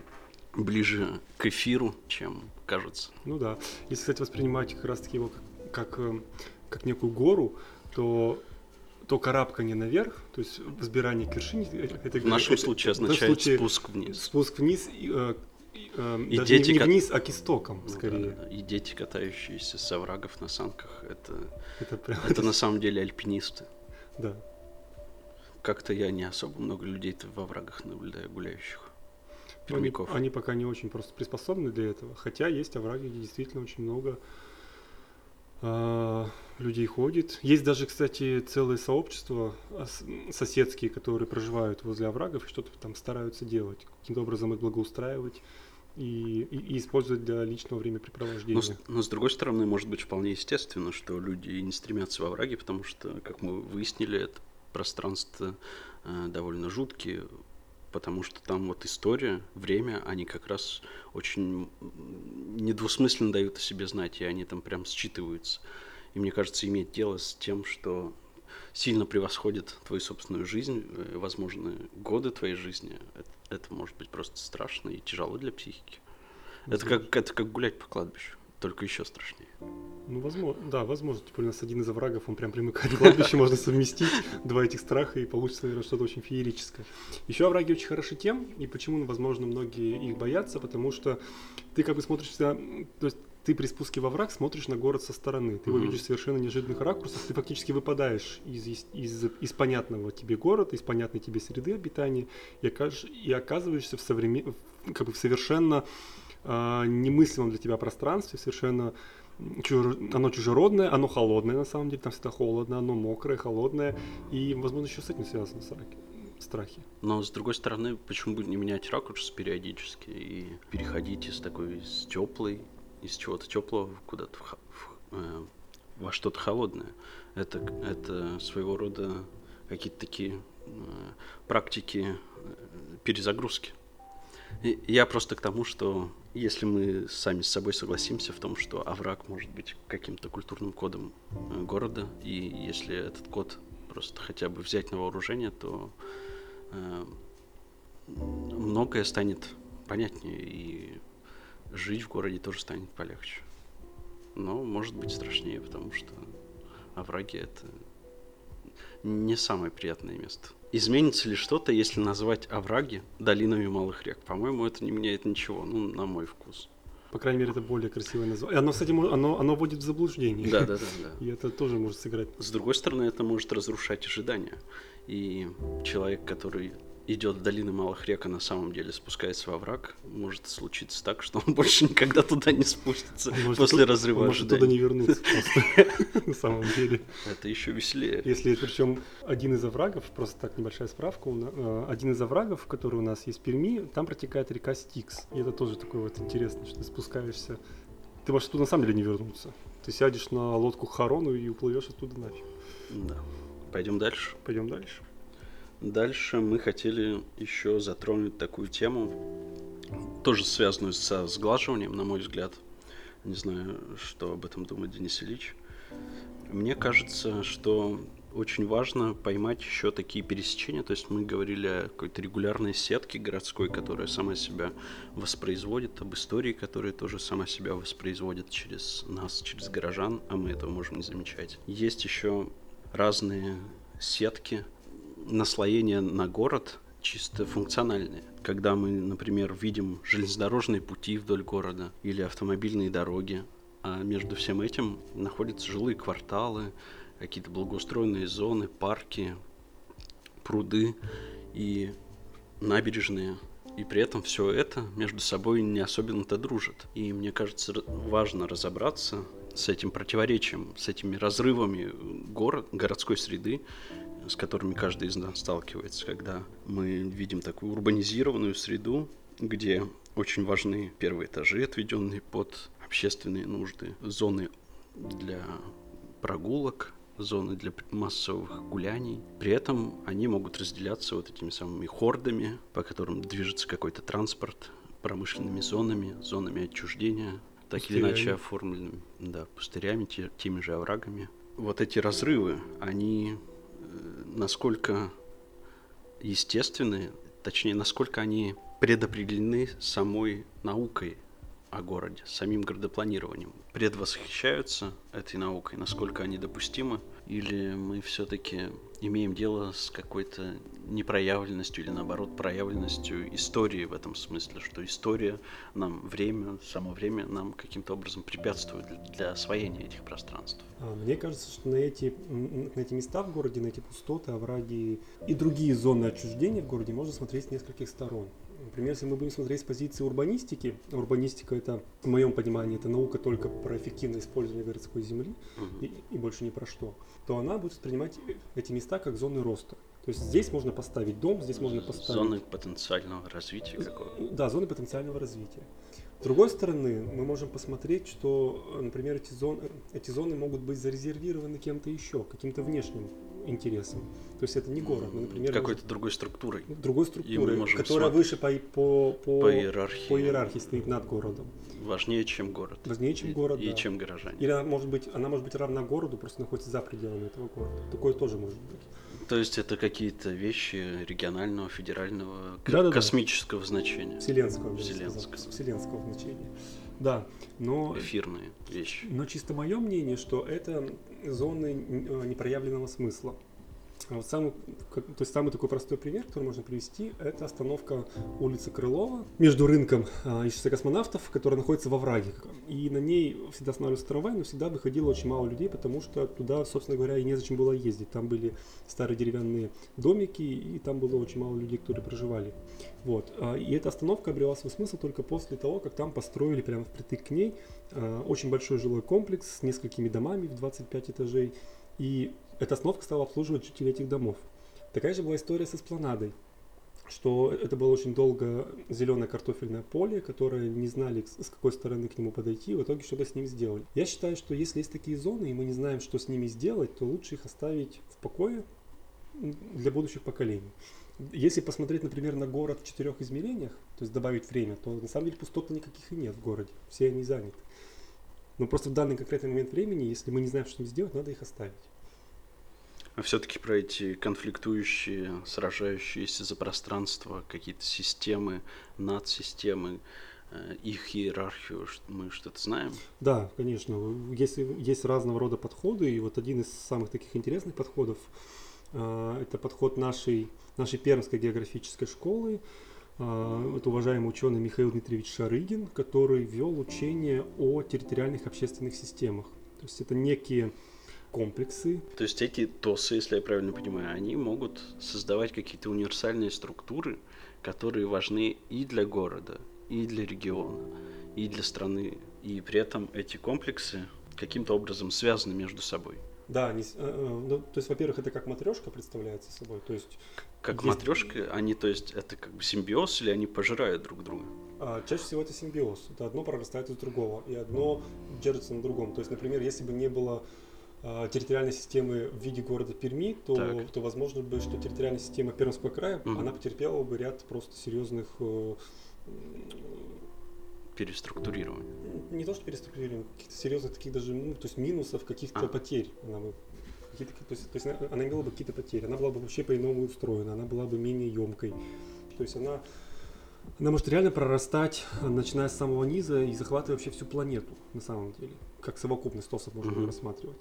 ближе к эфиру, чем кажется. Ну да. Если, кстати, воспринимать как раз-таки его как, как, э, как некую гору, то то карабкание наверх, то есть взбирание к вершине э- этой В нашем это- случае означает случае спуск вниз. спуск вниз, и, э, э, И даже не- дети не, ка- вниз, а к истокам, Ну скорее. да, да. И дети, катающиеся с оврагов на санках, это, Это прям... это на самом деле альпинисты. Да. Как-то я не особо много людей-то в оврагах наблюдаю, гуляющих. Но они, Пермяков. они пока не очень просто приспособлены для этого. Хотя есть овраги, где действительно очень много а, людей ходит. Есть даже, кстати, целые сообщества а, соседские, которые проживают возле оврагов и что-то там стараются делать. Каким-то образом их благоустраивать и, и- и использовать для личного времяпрепровождения. Но, с- но с другой стороны, может быть вполне естественно, что люди не стремятся во враги, потому что, как мы выяснили, это пространство э, довольно жуткие, потому что там вот история, время, они как раз очень недвусмысленно дают о себе знать, и они там прям считываются. И мне кажется, иметь дело с тем, что сильно превосходит твою собственную жизнь, э, возможно, годы твоей жизни, это, это может быть просто страшно и тяжело для психики. Это как, это как гулять по кладбищу, только еще страшнее. Ну, возможно, да, возможно. Более у нас один из оврагов, он прям примыкает к кладбищу, можно совместить два этих страха, и получится, наверное, что-то очень феерическое. Еще овраги очень хороши тем, и почему, возможно, многие их боятся, потому что ты как бы смотришь всегда, то есть ты при спуске во враг смотришь на город со стороны, ты его видишь совершенно неожиданных ракурсах, ты фактически выпадаешь из, из, из, из понятного тебе города, из понятной тебе среды обитания, и, окаж- и оказываешься в, современ... как бы в совершенно а, немыслимом для тебя пространстве, совершенно оно чужеродное, оно холодное на самом деле, там всегда холодно, оно мокрое, холодное, и, возможно, еще с этим связаны страхи. страхи. Но с другой стороны, почему бы не менять ракурс периодически и переходить из такой из теплой, из чего-то теплого куда-то в в- э, во что-то холодное. Это, это своего рода какие-то такие э, практики э, перезагрузки. И я просто к тому, что если мы сами с собой согласимся в том, что овраг может быть каким-то культурным кодом э, города, и если этот код просто хотя бы взять на вооружение, то э, многое станет понятнее, и жить в городе тоже станет полегче. Но может быть страшнее, потому что овраги это не самое приятное место. Изменится ли что-то, если назвать овраги долинами малых рек? По-моему, это не меняет ничего, ну, на мой вкус. По крайней мере, это более красивое название. Оно, кстати, оно, оно вводит в заблуждение. Да, да, да, да. И это тоже может сыграть. С другой стороны, это может разрушать ожидания. И человек, который идет в долины малых рек, а на самом деле спускается во враг, может случиться так, что он больше никогда туда не спустится Может, после разрыва Может туда не вернуться на самом деле. Это еще веселее. Если причем один из оврагов, просто так небольшая справка, э, один из оврагов, который у нас есть в Перми, там протекает река Стикс. И это тоже такое вот интересно, что ты спускаешься. Ты можешь туда на самом деле не вернуться. Ты сядешь на лодку Харону и уплывешь оттуда нафиг. Да. Пойдем дальше. Пойдем дальше. Дальше мы хотели еще затронуть такую тему, тоже связанную со сглаживанием, на мой взгляд. Не знаю, что об этом думает Денис Ильич. Мне кажется, что очень важно поймать еще такие пересечения. То есть мы говорили о какой-то регулярной сетке городской, которая сама себя воспроизводит, об истории, которая тоже сама себя воспроизводит через нас, через горожан, а мы этого можем не замечать. Есть еще разные сетки, наслоения на город, чисто функциональные. Когда мы, например, видим железнодорожные пути вдоль города или автомобильные дороги, а между всем этим находятся жилые кварталы, какие-то благоустроенные зоны, парки, пруды и набережные. И при этом все это между собой не особенно-то дружит. И мне кажется, важно разобраться с этим противоречием, с этими разрывами город, городской среды, с которыми каждый из нас сталкивается, когда мы видим такую урбанизированную среду, где очень важны первые этажи, отведенные под общественные нужды, зоны для прогулок, зоны для массовых гуляний. При этом они могут разделяться вот этими самыми хордами, по которым движется какой-то транспорт, промышленными зонами, зонами отчуждения, так пустырями. или иначе оформленными, да, пустырями, те, теми же оврагами. Вот эти разрывы, они насколько естественны, точнее, насколько они предопределены самой наукой о городе, самим городопланированием. Предвосхищаются этой наукой, насколько они допустимы, или мы все-таки имеем дело с какой-то непроявленностью или наоборот проявленностью истории в этом смысле, что история нам, время, само время нам каким-то образом препятствует для освоения этих пространств. А, мне кажется, что на эти, на эти места в городе, на эти пустоты, овраги и другие зоны отчуждения в городе можно смотреть с нескольких сторон. Например, если мы будем смотреть с позиции урбанистики, урбанистика это, в моем понимании, это наука только про эффективное использование городской земли угу. и, и больше ни про что, то она будет воспринимать эти места как зоны роста. То есть здесь можно поставить дом, здесь можно поставить... Зоны потенциального развития какого-то. Да, зоны потенциального развития. С другой стороны, мы можем посмотреть, что, например, эти зоны, эти зоны могут быть зарезервированы кем-то еще, каким-то внешним интересам. То есть это не город, но, например... Какой-то другой структурой. Другой структурой, которая выше по, по, по, по, иерархии. по иерархии стоит над городом. Важнее, чем город. Важнее, чем город, и, да. И чем горожане. Или она может, быть, она может быть равна городу, просто находится за пределами этого города. Такое тоже может быть. То есть это какие-то вещи регионального, федерального, да, да, космического да. значения. Вселенского, Вселенского. Вселенского значения. Да, но... Эфирные вещи. Но чисто мое мнение, что это зоны э, непроявленного смысла. А вот самый, то есть самый такой простой пример, который можно привести, это остановка улицы Крылова между рынком а, и шоссе космонавтов, которая находится во враге. И на ней всегда останавливался трамвай, но всегда выходило очень мало людей, потому что туда, собственно говоря, и незачем было ездить. Там были старые деревянные домики, и там было очень мало людей, которые проживали. Вот. А, и эта остановка обрела свой смысл только после того, как там построили прямо впритык к ней а, очень большой жилой комплекс с несколькими домами в 25 этажей. И эта остановка стала обслуживать жителей этих домов. Такая же была история с эспланадой, что это было очень долго зеленое картофельное поле, которое не знали, с какой стороны к нему подойти, в итоге что-то с ним сделали. Я считаю, что если есть такие зоны, и мы не знаем, что с ними сделать, то лучше их оставить в покое для будущих поколений. Если посмотреть, например, на город в четырех измерениях, то есть добавить время, то на самом деле пустот никаких и нет в городе. Все они заняты. Но просто в данный конкретный момент времени, если мы не знаем, что с ним сделать, надо их оставить все-таки про эти конфликтующие, сражающиеся за пространство какие-то системы, надсистемы, э, их иерархию мы что-то знаем? Да, конечно. Есть, есть разного рода подходы, и вот один из самых таких интересных подходов э, это подход нашей, нашей Пермской географической школы. Э, это уважаемый ученый Михаил Дмитриевич Шарыгин, который вел учение о территориальных общественных системах. То есть это некие комплексы. То есть эти ТОСы, если я правильно понимаю, они могут создавать какие-то универсальные структуры, которые важны и для города, и для региона, и для страны. И при этом эти комплексы каким-то образом связаны между собой. Да, они, э, э, ну, то есть, во-первых, это как матрешка представляется собой, то есть как есть... матрешка, они, то есть, это как бы симбиоз или они пожирают друг друга? А, чаще всего это симбиоз. Это одно прорастает из другого, и одно держится на другом. То есть, например, если бы не было территориальной системы в виде города Перми, то, Так. то возможно бы, что территориальная система Пермского края, Мгм. она потерпела бы ряд просто серьезных э, Переструктурирование. не то что переструктурирования, каких-то серьезных таких даже, ну, то есть минусов, каких-то А. потерь. Она бы, какие-то, то, есть, то есть она, она имела бы какие-то потери, она была бы вообще по-иному устроена, она была бы менее емкой. То есть она, она может реально прорастать, э, начиная с самого низа и захватывая вообще всю планету, на самом деле. Как совокупность ТОСов можно Мгм. рассматривать.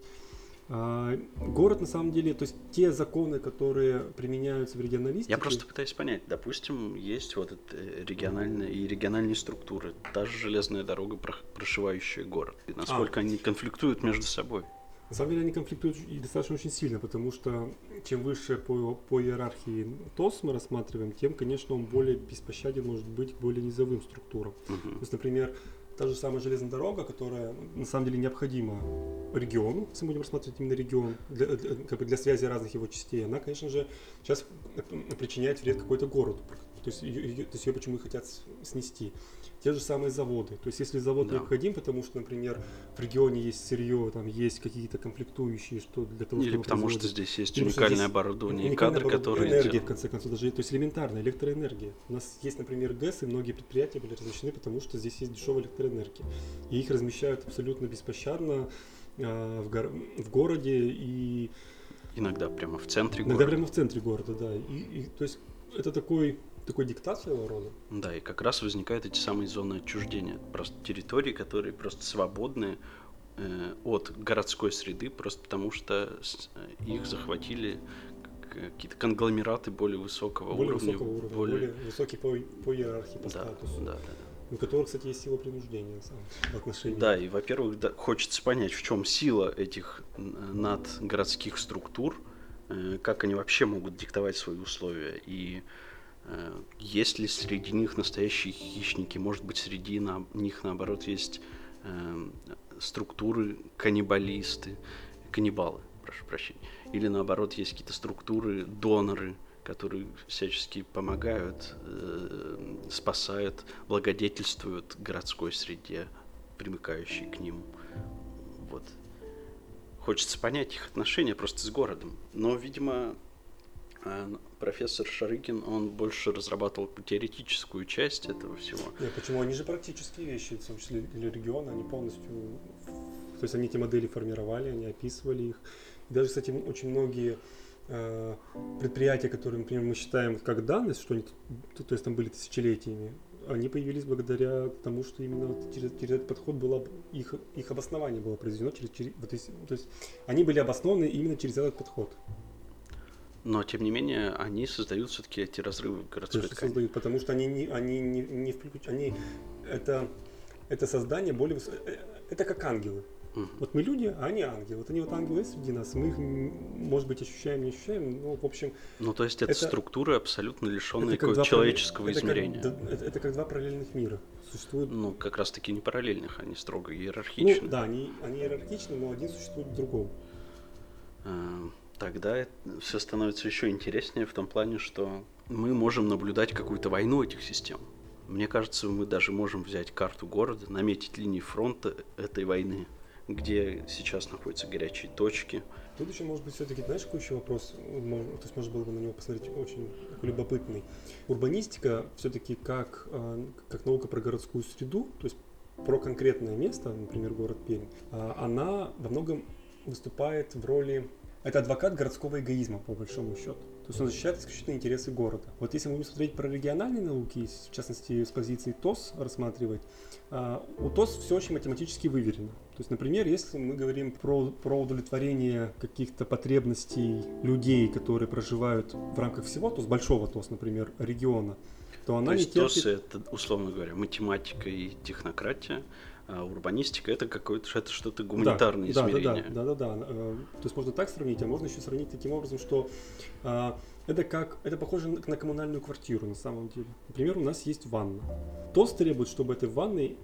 А, город, на самом деле, то есть те законы, которые применяются в регионалистике... Я просто пытаюсь понять, допустим, есть вот э, региональная и региональные структуры, та же железная дорога, про- прошивающая город. И насколько они конфликтуют между собой. На самом деле они конфликтуют и достаточно очень сильно, потому что чем выше по, по иерархии ТОС мы рассматриваем, тем, конечно, он более беспощаден может быть к более низовым структурам. То Мгм. есть, например, та же самая железная дорога, которая на самом деле необходима региону, если мы будем рассматривать именно регион, для, для- как бы для связи разных его частей, она, конечно же, сейчас причиняет вред какой-то городу. То есть ее, ее- то есть ее почему и хотят снести. Те же самые заводы. То есть если завод Да. необходим, потому что, например, в регионе есть сырье, там есть какие-то комплектующие, что для того, Или потому что здесь есть Потому уникальное здесь оборудование и Уникальное кадры, оборудование, которые энергия, в конце концов, даже, то есть элементарная электроэнергия. У нас есть, например, ГЭС, и многие предприятия были размещены, потому что здесь есть дешевая электроэнергия. И их размещают абсолютно беспощадно а, в, гор- в городе и Иногда прямо в центре иногда города. прямо в центре города, да. И, и, то есть это такой, такой диктат своего рода. Да, и как раз возникают эти самые зоны отчуждения. Просто территории, которые просто свободны э, от городской среды, просто потому что э, их захватили к- какие-то конгломераты более высокого более уровня. высокого уровня, более- более, высокий по, по иерархии, по Да, статусу. да, да, У которых, кстати, есть сила принуждения в отношении. Да, и, во-первых, да, хочется понять, в чем сила этих н- надгородских структур, э, как они вообще могут диктовать свои условия, и э, есть ли среди них настоящие хищники, может быть, среди на- них, наоборот, есть э, структуры каннибалисты, каннибалы, прошу прощения, или, наоборот, есть какие-то структуры, доноры, которые всячески помогают, э, спасают, благодетельствуют городской среде, примыкающей к ним. Вот. Хочется понять их отношения просто с городом. Но, видимо, э, профессор Шарыгин, он больше разрабатывал теоретическую часть этого всего. Нет, почему? Они же практические вещи, в том числе для региона, они полностью... То есть они эти модели формировали, они описывали их. И даже, кстати, очень многие э, предприятия, которые, например, мы считаем как данность, что они, т- то есть там были тысячелетиями, они появились благодаря тому, что именно вот через, через этот подход было их, их обоснование было произведено через, через- вот то есть они были обоснованы именно через этот подход. Но, тем не менее, они создают все-таки эти разрывы в городской ткани. создают, потому что они не, они не, не включ- они это это создание более выс- э, это как ангелы. Мгм. Вот мы люди, а они ангелы. Вот они вот ангелы есть среди нас, мы их, может быть, ощущаем, не ощущаем, но, в общем, Ну, то есть это, это- структуры абсолютно лишенные какого-то человеческого параллель- это как измерения. это, это как два параллельных мира. Существует, Ну, как раз таки не параллельных, они строго ну, иерархичны. да, они, они иерархичны, но один существует в другом. Э, Тогда все становится еще интереснее в том плане, что мы можем наблюдать какую-то войну этих систем. Мне кажется, мы даже можем взять карту города, наметить линии фронта этой войны, где сейчас находятся горячие точки. Тут еще, может быть, все-таки, знаешь, какой еще вопрос? То есть можно было бы на него посмотреть очень любопытный. Урбанистика все-таки как, э, как наука про городскую среду, то есть про конкретное место, например, город Пермь, а, она во многом выступает в роли... Это адвокат городского эгоизма, по большому счету. То есть он защищает исключительно интересы города. Вот если мы будем смотреть про региональные науки, в частности, с позиции ТОС рассматривать, а, у ТОС все очень математически выверено. То есть, например, если мы говорим про, про удовлетворение каких-то потребностей людей, которые проживают в рамках всего, то с большого ТОС, например, региона, то она То не есть ТОС терпит... это, условно говоря, математика и технократия, а урбанистика это какое-то это что-то гуманитарное да, измерение. Да, да, да, да, да. Э, То есть можно так сравнить, а можно еще сравнить таким образом, что а, это как это похоже на, на коммунальную квартиру на самом деле. Например, у нас есть ванна. ТОС требует, чтобы этой ванной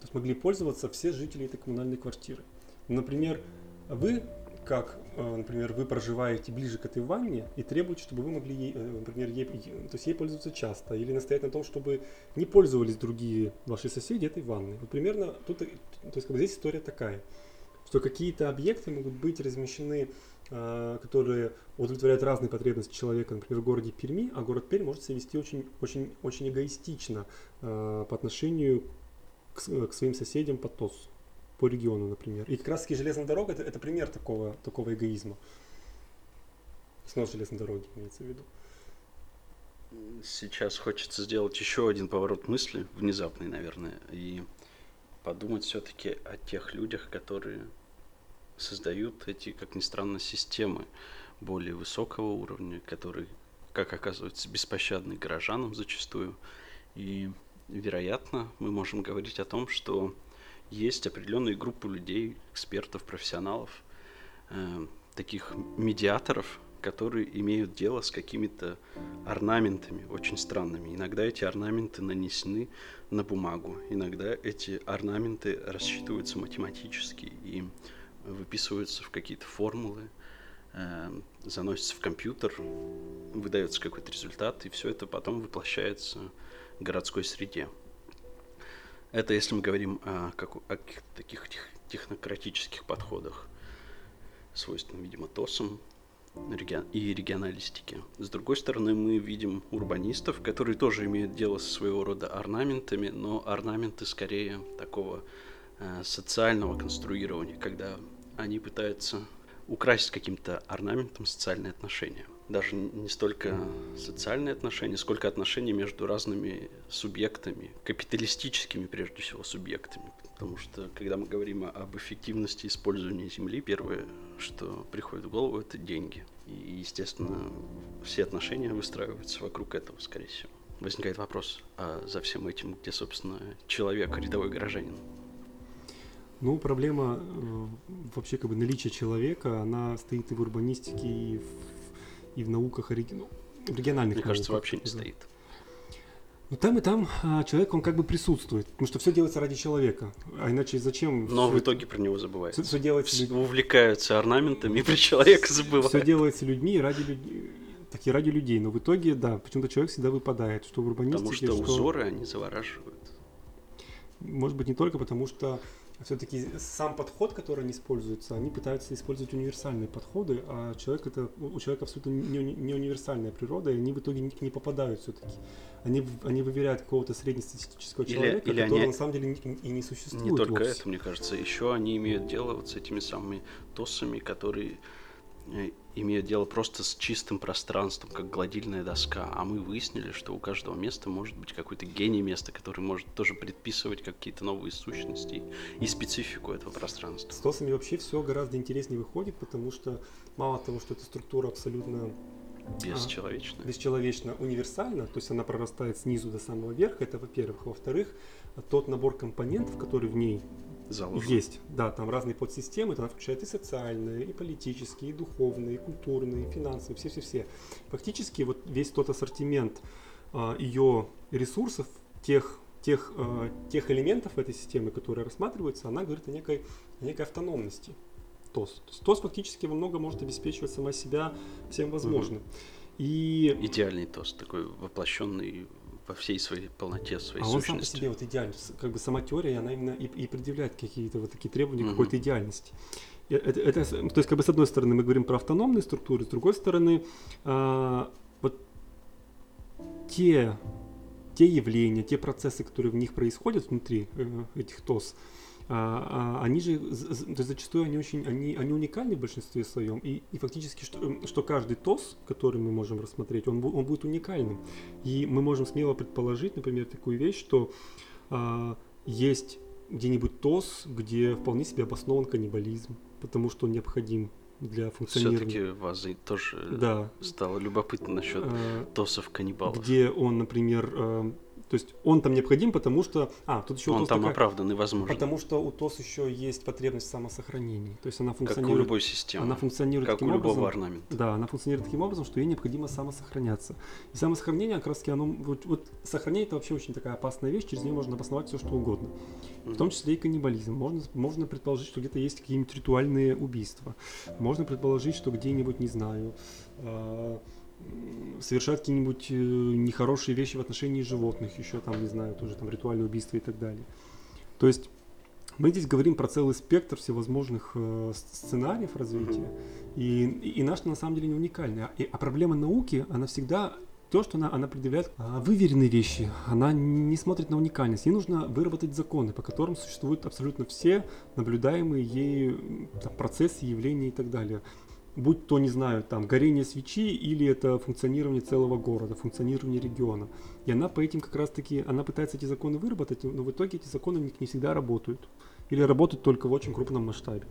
есть могли пользоваться все жители этой коммунальной квартиры. Например, вы как, э, например, вы проживаете ближе к этой ванне и требуете, чтобы вы могли, ей, э, например, ей, то есть ей пользоваться часто, или настоять на том, чтобы не пользовались другие ваши соседи этой ванной. Вот примерно тут, э, то есть как бы здесь история такая, что какие-то объекты могут быть размещены, а, которые удовлетворяют разные потребности человека, например, в городе Перми, а город Пермь может себя вести очень, очень, очень эгоистично по отношению к, к своим соседям по ТОС, по региону, например. И как раз таки железная дорога это, это пример такого, такого эгоизма. Снос железной дороги имеется в виду. Сейчас хочется сделать еще один поворот мысли, внезапный, наверное, и подумать все-таки о тех людях, которые создают эти, как ни странно, системы более высокого уровня, которые, как оказывается, беспощадны горожанам зачастую. И, вероятно, мы можем говорить о том, что есть определенные группы людей, экспертов, профессионалов, э, таких медиаторов, которые имеют дело с какими-то орнаментами очень странными. Иногда эти орнаменты нанесены на бумагу, иногда эти орнаменты рассчитываются математически и выписываются в какие-то формулы, э, заносятся в компьютер, выдается какой-то результат, и все это потом воплощается в городской среде. Это если мы говорим о, как, о таких тех- технократических подходах, свойственным, видимо, ТОСам и регионалистике. С другой стороны, мы видим урбанистов, которые тоже имеют дело со своего рода орнаментами, но орнаменты скорее такого э, социального конструирования, когда они пытаются украсить каким-то орнаментом социальные отношения. Даже не столько социальные отношения, сколько отношения между разными субъектами, капиталистическими прежде всего субъектами. Потому что, когда мы говорим об эффективности использования Земли, первое, что приходит в голову, это деньги. И, естественно, все отношения выстраиваются вокруг этого, скорее всего. Возникает вопрос, а за всем этим, где, собственно, человек, рядовой горожанин? Ну, проблема э, вообще как бы наличия человека, она стоит и в урбанистике, и в, и в науках, и реги- ну, в региональных Мне кажется, науках, вообще не да. стоит. Ну, там и там а, человек, он как бы присутствует, потому что все делается ради человека. А иначе зачем? Но всё в итоге про него забывают. Все, все делается, Все увлекаются орнаментами, и про человека забывают. всё делается людьми ради людей. Так и ради людей, но в итоге, да, почему-то человек всегда выпадает, что в урбанистике, Потому что что... узоры, они завораживают. Может быть, не только потому, что все-таки сам подход, который они используются, они пытаются использовать универсальные подходы, а человек это у человека абсолютно не, не универсальная природа, и они в итоге не, не попадают все-таки. Они, они выверяют какого-то среднестатистического Или- человека, или который они- на самом деле не- и не существует. Не только вовсе. это, мне кажется, еще они имеют дело вот с этими самыми тосами, которые э, имеют дело просто с чистым пространством, как гладильная доска. А мы выяснили, что у каждого места может быть какой-то гений места, который может тоже предписывать какие-то новые сущности и специфику этого пространства. С ТОСами вообще все гораздо интереснее выходит, потому что мало того, что эта структура абсолютно Бесчеловечно. бесчеловечно универсальна, то есть она прорастает снизу до самого верха, это во-первых. Во-вторых, тот набор компонентов, который в ней Заложено. есть, да, там разные подсистемы, там включает и социальные, и политические, и духовные, и культурные, и финансовые, все-все-все. Фактически вот весь тот ассортимент а, ее ресурсов, тех, тех, а, тех элементов этой системы, которые рассматриваются, она говорит о некой, о некой автономности. ТОС. То есть ТОС фактически во много может обеспечивать сама себя всем возможным. И Идеальный тост, такой воплощенный во всей своей полноте, своей а он сам по сущности. себе вот идеальный. Как бы сама теория, она именно и, и предъявляет какие-то вот такие требования Мгм. какой-то идеальности. И Это, это то есть, как бы с одной стороны, мы говорим про автономные структуры, с другой стороны, а, вот те, те явления, те процессы, которые в них происходят внутри э, этих ТОС, а, а, они же, зачастую они очень, они, они уникальны в большинстве своем, и, и фактически, что, м, что каждый ТОС, который мы можем рассмотреть, он, он будет уникальным. И мы можем смело предположить, например, такую вещь, что а, есть где-нибудь ТОС, где вполне себе обоснован каннибализм, потому что он необходим для функционирования. Все-таки вас тоже Да. стало любопытно насчет а, тосов каннибалов. где он, например, э, то есть он там необходим, потому что... А, тут еще у Он там такая- оправдан и возможен. Потому что у ТОС еще есть потребность в самосохранении. То есть она как у функционирует, любой системы. она функционирует как у таким любого образом, орнамента. Да, она функционирует таким образом, что ей необходимо самосохраняться. И самосохранение, как раз таки, оно, вот, вот сохранение это вообще очень такая опасная вещь, через нее можно обосновать все, что угодно. В том числе и каннибализм. Можно, можно предположить, что где-то есть какие-нибудь ритуальные убийства. Можно предположить, что где-нибудь, не знаю, а, м, совершают какие-нибудь э, нехорошие вещи в отношении животных, еще там, не знаю, тоже там ритуальные убийства и так далее. То есть Мы здесь говорим про целый спектр всевозможных э, сценариев развития, и, и наш на самом деле не уникальный. А, и, а проблема науки, она всегда то, что она, она предъявляет а, выверенные вещи, она не смотрит на уникальность. Ей нужно выработать законы, по которым существуют абсолютно все наблюдаемые ей там, процессы, явления и так далее. Будь то, не знаю, там, горение свечи или это функционирование целого города, функционирование региона. И она по этим как раз-таки, она пытается эти законы выработать, но в итоге эти законы не, всегда работают. Или работают только в очень крупном масштабе.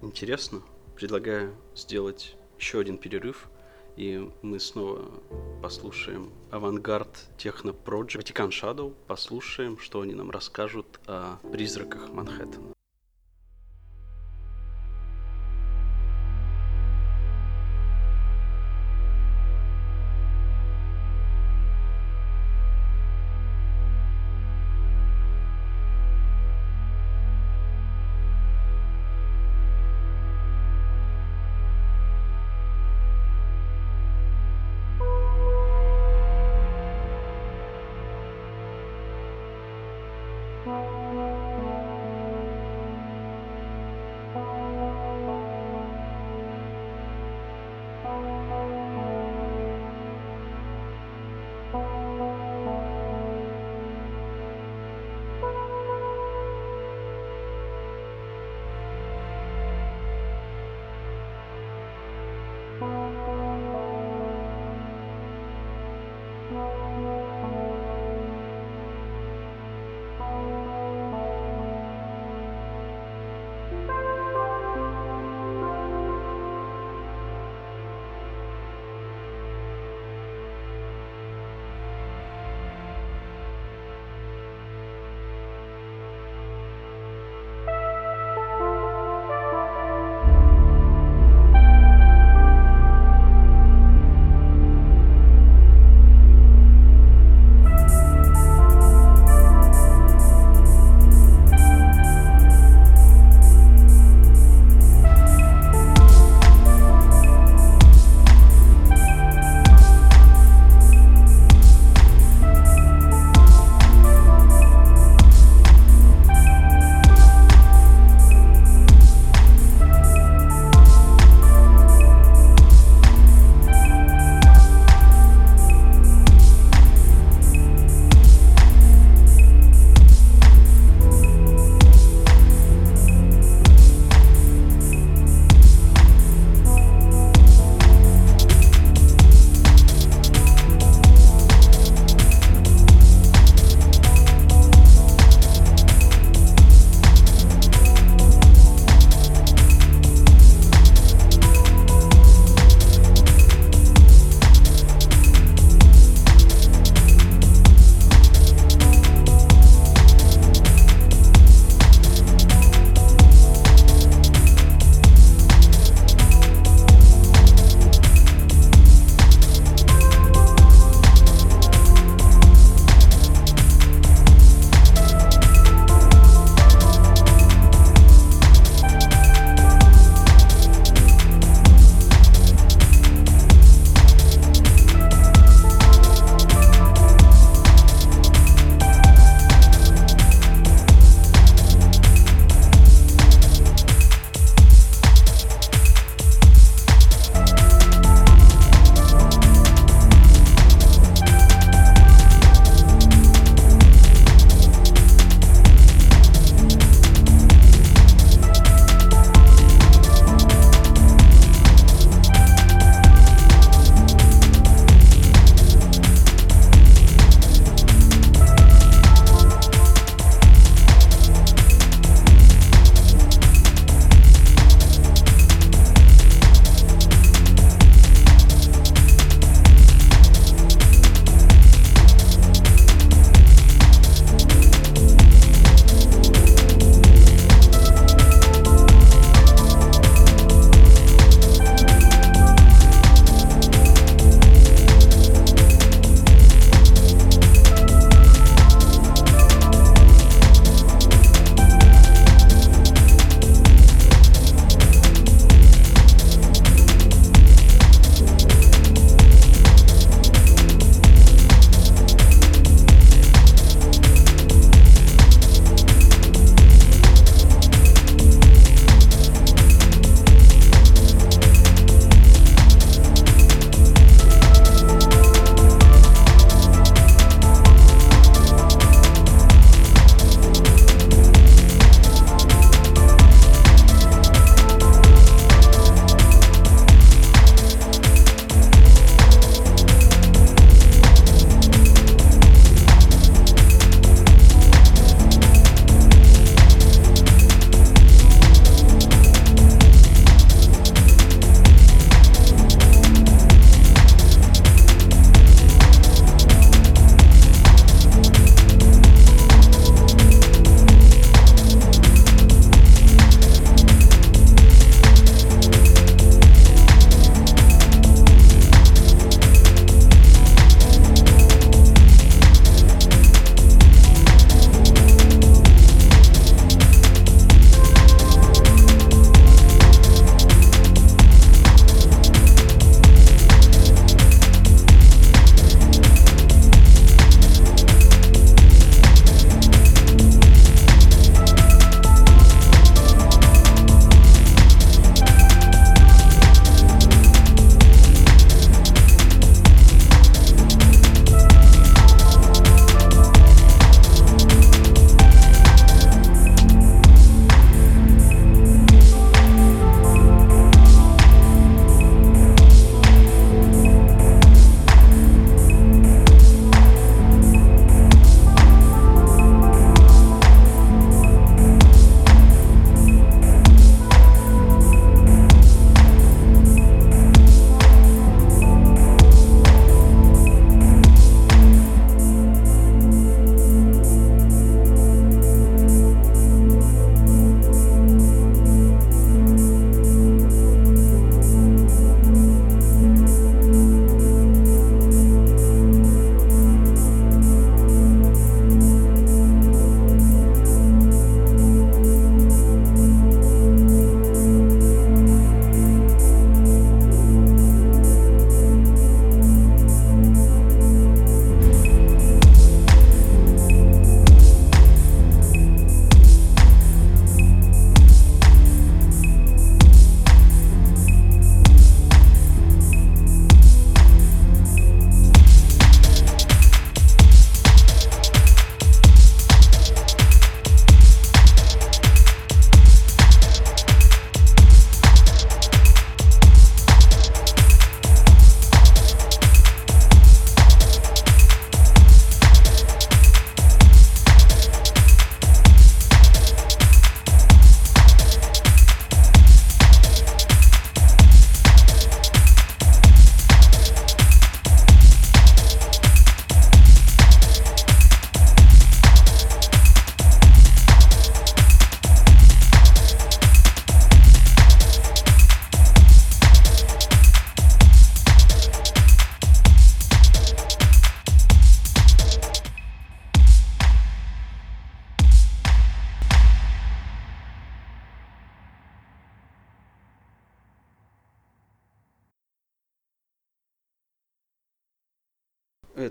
Интересно. Предлагаю сделать еще один перерыв – и мы снова послушаем авангард Техно Project Ватикан Shadow, послушаем, что они нам расскажут о призраках Манхэттена.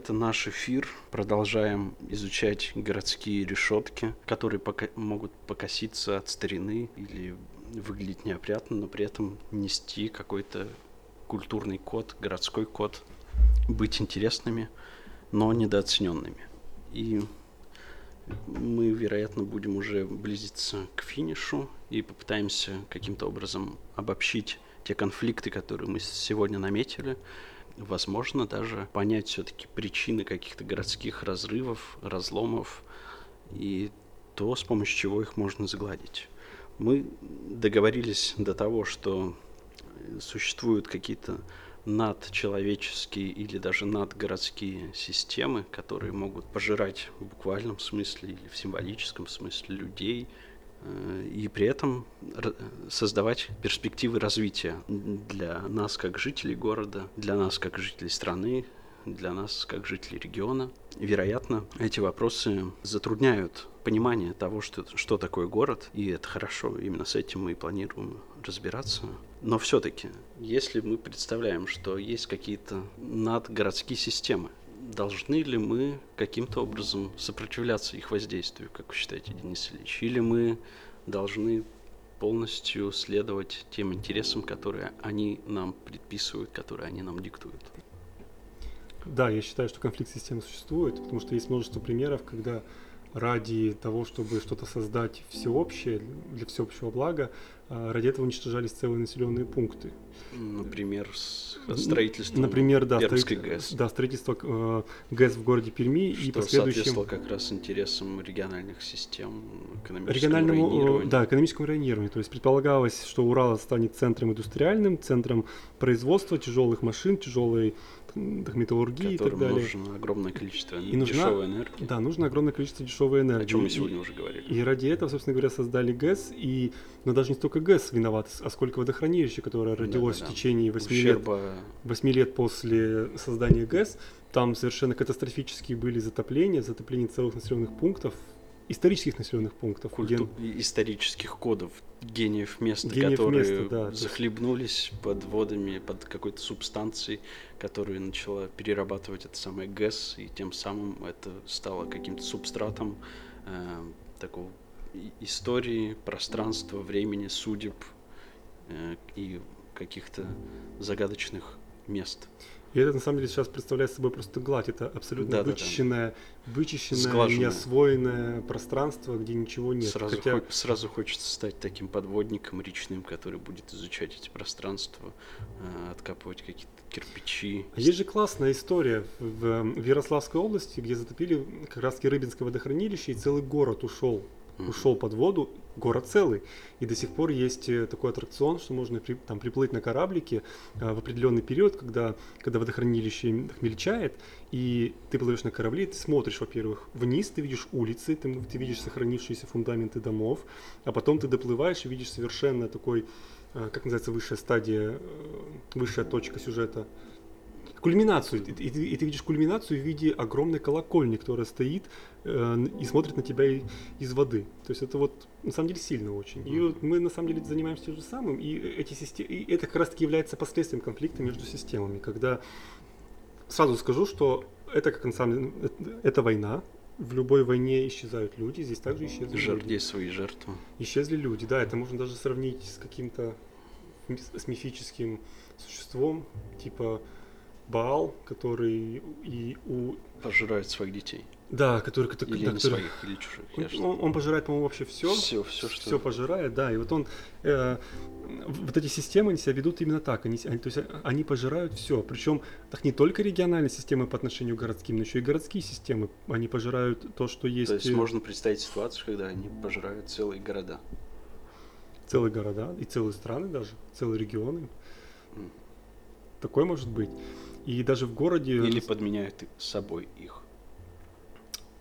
Это наш эфир. Продолжаем изучать городские решетки, которые пока могут покоситься от старины или выглядеть неопрятно, но при этом нести какой-то культурный код, городской код, быть интересными, но недооцененными. И мы, вероятно, будем уже близиться к финишу и попытаемся каким-то образом обобщить те конфликты, которые мы сегодня наметили, возможно, даже понять все-таки причины каких-то городских разрывов, разломов и то, с помощью чего их можно загладить. Мы договорились до того, что существуют какие-то надчеловеческие или даже надгородские системы, которые могут пожирать в буквальном смысле или в символическом смысле людей, и при этом создавать перспективы развития для нас как жителей города, для нас как жителей страны, для нас как жителей региона. Вероятно, эти вопросы затрудняют понимание того, что, что такое город, и это хорошо, именно с этим мы и планируем разбираться. Но все-таки, если мы представляем, что есть какие-то надгородские системы, должны ли мы каким-то образом сопротивляться их воздействию, как вы считаете, Денис Ильич? Или мы должны полностью следовать тем интересам, которые они нам предписывают, которые они нам диктуют? Да, я считаю, что конфликт системы существует, потому что есть множество примеров, когда ради того, чтобы что-то создать всеобщее, для всеобщего блага, ради этого уничтожались целые населенные пункты. Например, строительство Например, да, Пермской ГЭС. Да, строительство э, ГЭС в городе Перми что и последующим... как раз интересам региональных систем, экономическому региональному, районированию. Да, экономическому районированию. То есть предполагалось, что Урал станет центром индустриальным, центром производства тяжелых машин, тяжелой металлургии и так далее. нужно огромное количество и нужна, дешевой энергии. Да, нужно огромное количество дешевой энергии. О чем мы сегодня и, уже говорили. И ради этого, собственно говоря, создали ГЭС, и, но даже не столько ГЭС виноват, а сколько водохранилище, которое родилось да, да, в течение 8 Ущерба... лет, 8 лет после создания ГЭС. Там совершенно катастрофические были затопления, затопление целых населенных пунктов, исторических населенных пунктов. Культу... Ген... Исторических кодов, гениев места, гениев которые места, да, захлебнулись под водами, под какой-то субстанцией, которая начала перерабатывать это самое ГЭС, и тем самым это стало каким-то субстратом э, такого истории, пространства, времени, судеб э, и каких-то загадочных мест. И это на самом деле сейчас представляет собой просто гладь. Это абсолютно да, вычищенное, да, да. вычищенное, неосвоенное пространство, где ничего нет. Сразу, Хотя... хо- сразу хочется стать таким подводником речным, который будет изучать эти пространства, э, откапывать какие-то кирпичи. А есть же классная история в, в Ярославской области, где затопили как раз Рыбинское водохранилище, и целый город ушел ушел под воду, город целый. И до сих пор есть э, такой аттракцион, что можно при, там, приплыть на кораблике а, в определенный период, когда, когда водохранилище мельчает, и ты плывешь на корабле, ты смотришь, во-первых, вниз, ты видишь улицы, ты, ты видишь сохранившиеся фундаменты домов, а потом ты доплываешь и видишь совершенно такой, а, как называется, высшая стадия, э, высшая точка сюжета – кульминацию. И, и, и ты видишь кульминацию в виде огромной колокольни, которая стоит э, и смотрит на тебя и, из воды. То есть это вот на самом деле сильно очень. И вот мы на самом деле занимаемся тем же самым, и эти системы, и это как раз таки является последствием конфликта между системами, когда сразу скажу, что это как на самом деле это, это война, в любой войне исчезают люди, здесь также исчезли Жертв, люди. свои жертвы. Исчезли люди, да, это можно даже сравнить с каким-то с мифическим существом, типа Баал, который и у... Пожирает своих детей. Да, который... который или да, не который, своих, или чужих. Он, он, он пожирает, по-моему, вообще все. Все, все, что... Все пожирает, да. И вот он... Э, вот эти системы, они себя ведут именно так. Они, они, то есть они пожирают все. Причем так не только региональные системы по отношению к городским, но еще и городские системы. Они пожирают то, что есть... То есть можно представить ситуацию, когда они пожирают целые города. Целые города и целые страны даже, целые регионы. Mm. Такое может быть. И даже в городе... Или подменяют собой их.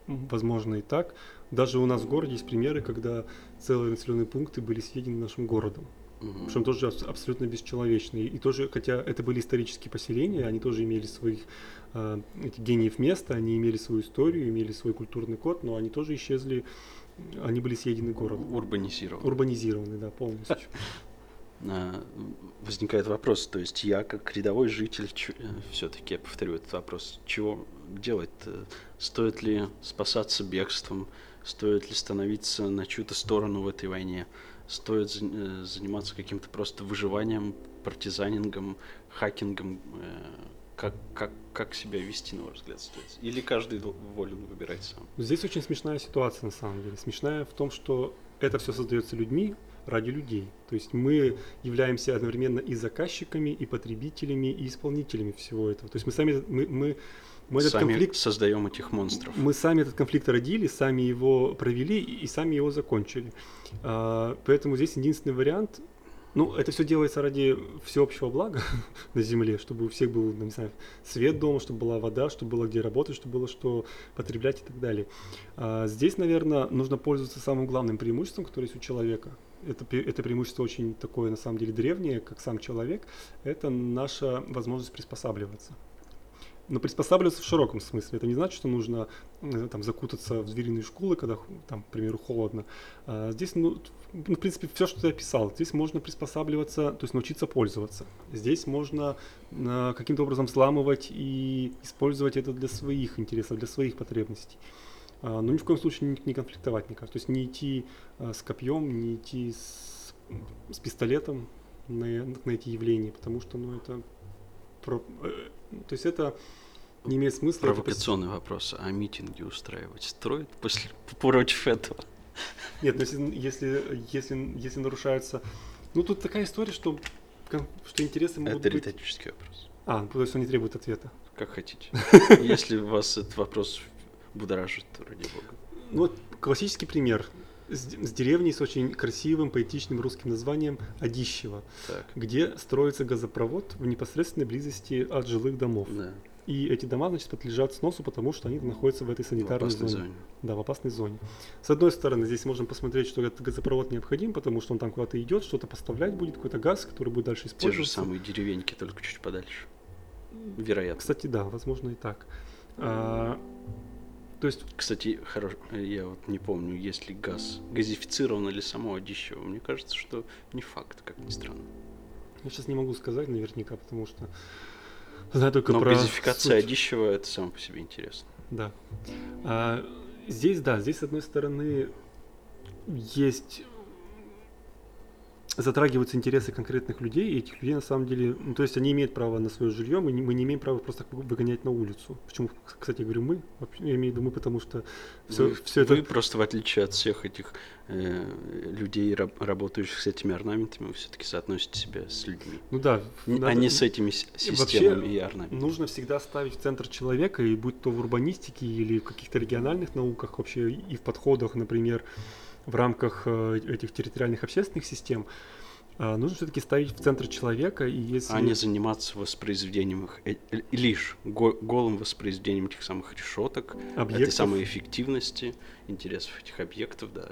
Возможно и так. Даже у нас в городе есть примеры, когда целые населенные пункты были съедены нашим городом. Угу. Причем тоже абсолютно бесчеловечные. И тоже, хотя это были исторические поселения, они тоже имели своих э, эти гениев места, они имели свою историю, имели свой культурный код, но они тоже исчезли, они были съедены городом. Урбанизированы. Урбанизированы, да, полностью. а, возникает вопрос, то есть я как рядовой житель, все-таки я повторю этот вопрос, чего делать-то? Стоит ли спасаться бегством? Стоит ли становиться на чью-то сторону в этой войне? Стоит э, заниматься каким-то просто выживанием, партизанингом, хакингом? Э, как, как, как себя вести, на ваш взгляд, стоит? Или каждый волен выбирать сам? Здесь очень смешная ситуация, на самом деле. Смешная в том, что это все создается людьми ради людей. То есть мы являемся одновременно и заказчиками, и потребителями, и исполнителями всего этого. То есть мы сами, мы, мы мы этот сами конфликт создаем этих монстров. Мы сами этот конфликт родили, сами его провели и, и сами его закончили. А, поэтому здесь единственный вариант. Ну, это все делается ради всеобщего блага на Земле, чтобы у всех был, ну, не знаю, свет дома, чтобы была вода, чтобы было где работать, чтобы было что потреблять и так далее. А, здесь, наверное, нужно пользоваться самым главным преимуществом, которое есть у человека. Это, это преимущество очень такое, на самом деле, древнее, как сам человек. Это наша возможность приспосабливаться но приспосабливаться в широком смысле. Это не значит, что нужно э, там, закутаться в звериные школы, когда, там, к примеру, холодно. А здесь, ну, ну, в принципе, все, что я описал. Здесь можно приспосабливаться, то есть научиться пользоваться. Здесь можно э, каким-то образом взламывать и использовать это для своих интересов, для своих потребностей. А, но ни в коем случае не, не конфликтовать, мне кажется. То есть не идти а, с копьем, не идти с, с пистолетом на, на эти явления, потому что ну, это про, э, то есть это не имеет смысла. Провокационный это... вопрос. А митинги устраивать строят после, против этого? Нет, но если, если, если, если нарушается... Ну, тут такая история, что, что интересы могут Это быть... риторический вопрос. А, то есть он не требует ответа. Как хотите. Если вас этот вопрос будоражит, ради бога. Ну, вот классический пример с, с деревней с очень красивым поэтичным русским названием Одищево, так. где строится газопровод в непосредственной близости от жилых домов. Да. И эти дома, значит, подлежат сносу, потому что они находятся в этой санитарной в зоне. зоне. Да, в опасной зоне. С одной стороны, здесь можем посмотреть, что этот газопровод необходим, потому что он там куда-то идет, что-то поставлять будет, какой-то газ, который будет дальше использоваться. Те же самые деревеньки, только чуть подальше. Вероятно. Кстати, да, возможно и так. А, то есть... Кстати, хорош... я вот не помню, есть ли газ газифицирован ли само Одищево. Мне кажется, что не факт, как ни странно. Я сейчас не могу сказать наверняка, потому что знаю только Но про газификация суть. Одищева это само по себе интересно. Да. А, здесь, да, здесь, с одной стороны, есть затрагиваются интересы конкретных людей, и этих людей на самом деле, ну, то есть они имеют право на свое жилье, мы не, мы не имеем права просто выгонять на улицу. Почему, кстати, говорю мы? Я имею в виду мы, потому что все, вы, все это... Вы просто, в отличие от всех этих э, людей, раб, работающих с этими орнаментами, вы все-таки соотносите себя с людьми. Ну да. Надо... А не с этими системами и орнаментами. нужно всегда ставить в центр человека, и будь то в урбанистике или в каких-то региональных науках вообще, и в подходах, например, в рамках э, этих территориальных общественных систем, э, нужно все-таки ставить в центр человека и если... А не заниматься воспроизведением их, э, лишь голым воспроизведением этих самых решеток, объектов. этой самой эффективности, интересов этих объектов, да,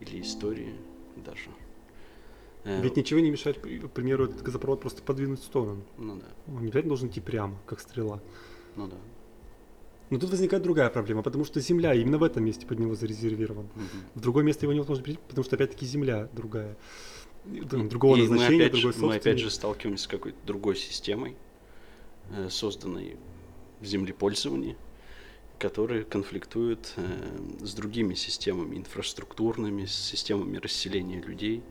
или истории даже. Ведь ничего не мешает, к примеру, этот газопровод просто подвинуть в сторону. Ну да. Он не обязательно должен идти прямо, как стрела. Ну да. Но тут возникает другая проблема, потому что земля именно в этом месте под него зарезервирована. Угу. В другое место его невозможно перейти, потому что опять-таки земля другая. Другого и назначения, мы опять, другой же, мы опять же сталкиваемся с какой-то другой системой, э, созданной в землепользовании, которая конфликтует э, с другими системами инфраструктурными, с системами расселения людей.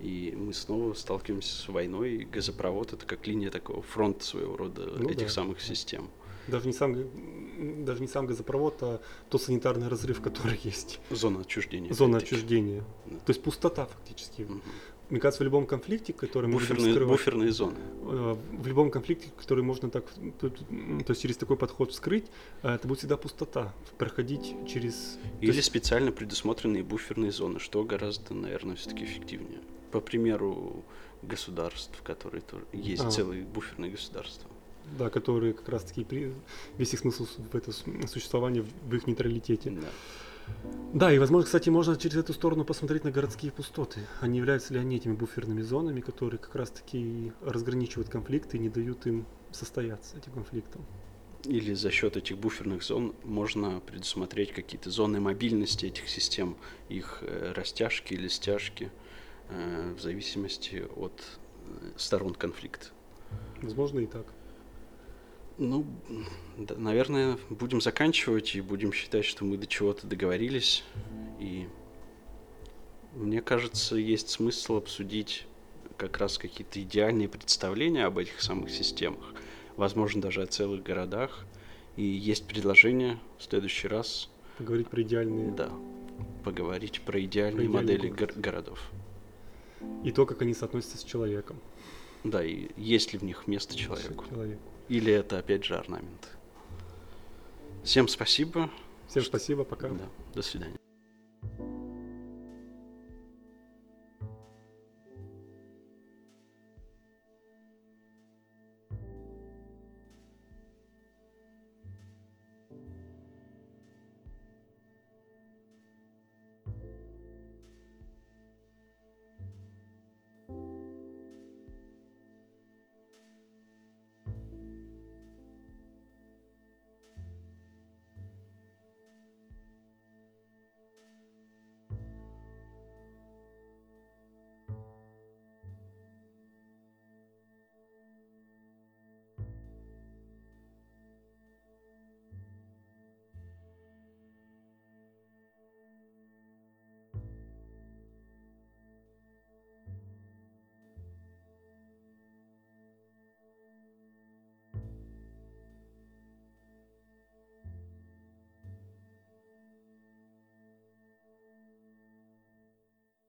И мы снова сталкиваемся с войной, и газопровод это как линия такого фронта своего рода ну, этих да. самых систем. Даже не сам даже не сам газопровод, а тот санитарный разрыв, который есть. Зона отчуждения. Зона отчуждения. Да. То есть пустота фактически. Угу. Мне кажется, в любом конфликте, который буферные, можно вскрывать... Буферные зоны. Э, в любом конфликте, который можно так, то, есть через такой подход вскрыть, э, это будет всегда пустота. Проходить через... Или есть... специально предусмотренные буферные зоны, что гораздо, наверное, все-таки эффективнее. По примеру государств, которые тоже... Есть а. целые буферные государства да, которые как раз-таки при... весь их смысл в это существование в их нейтралитете. Да. Да, и возможно, кстати, можно через эту сторону посмотреть на городские пустоты. А не являются ли они этими буферными зонами, которые как раз-таки разграничивают конфликты и не дают им состояться, этим конфликтам? Или за счет этих буферных зон можно предусмотреть какие-то зоны мобильности этих систем, их э, растяжки или стяжки, э, в зависимости от э, сторон конфликта. Возможно, и так. Ну, да, наверное, будем заканчивать и будем считать, что мы до чего-то договорились. И мне кажется, есть смысл обсудить как раз какие-то идеальные представления об этих самых системах, возможно, даже о целых городах. И есть предложение в следующий раз, Поговорить про идеальные... да, поговорить про идеальные Про модели город. гор- городов. И то, как они соотносятся с человеком. Да, и есть ли в них место человеку. Человек. Или это опять же орнамент. Всем спасибо. Всем спасибо, пока. Да, до свидания.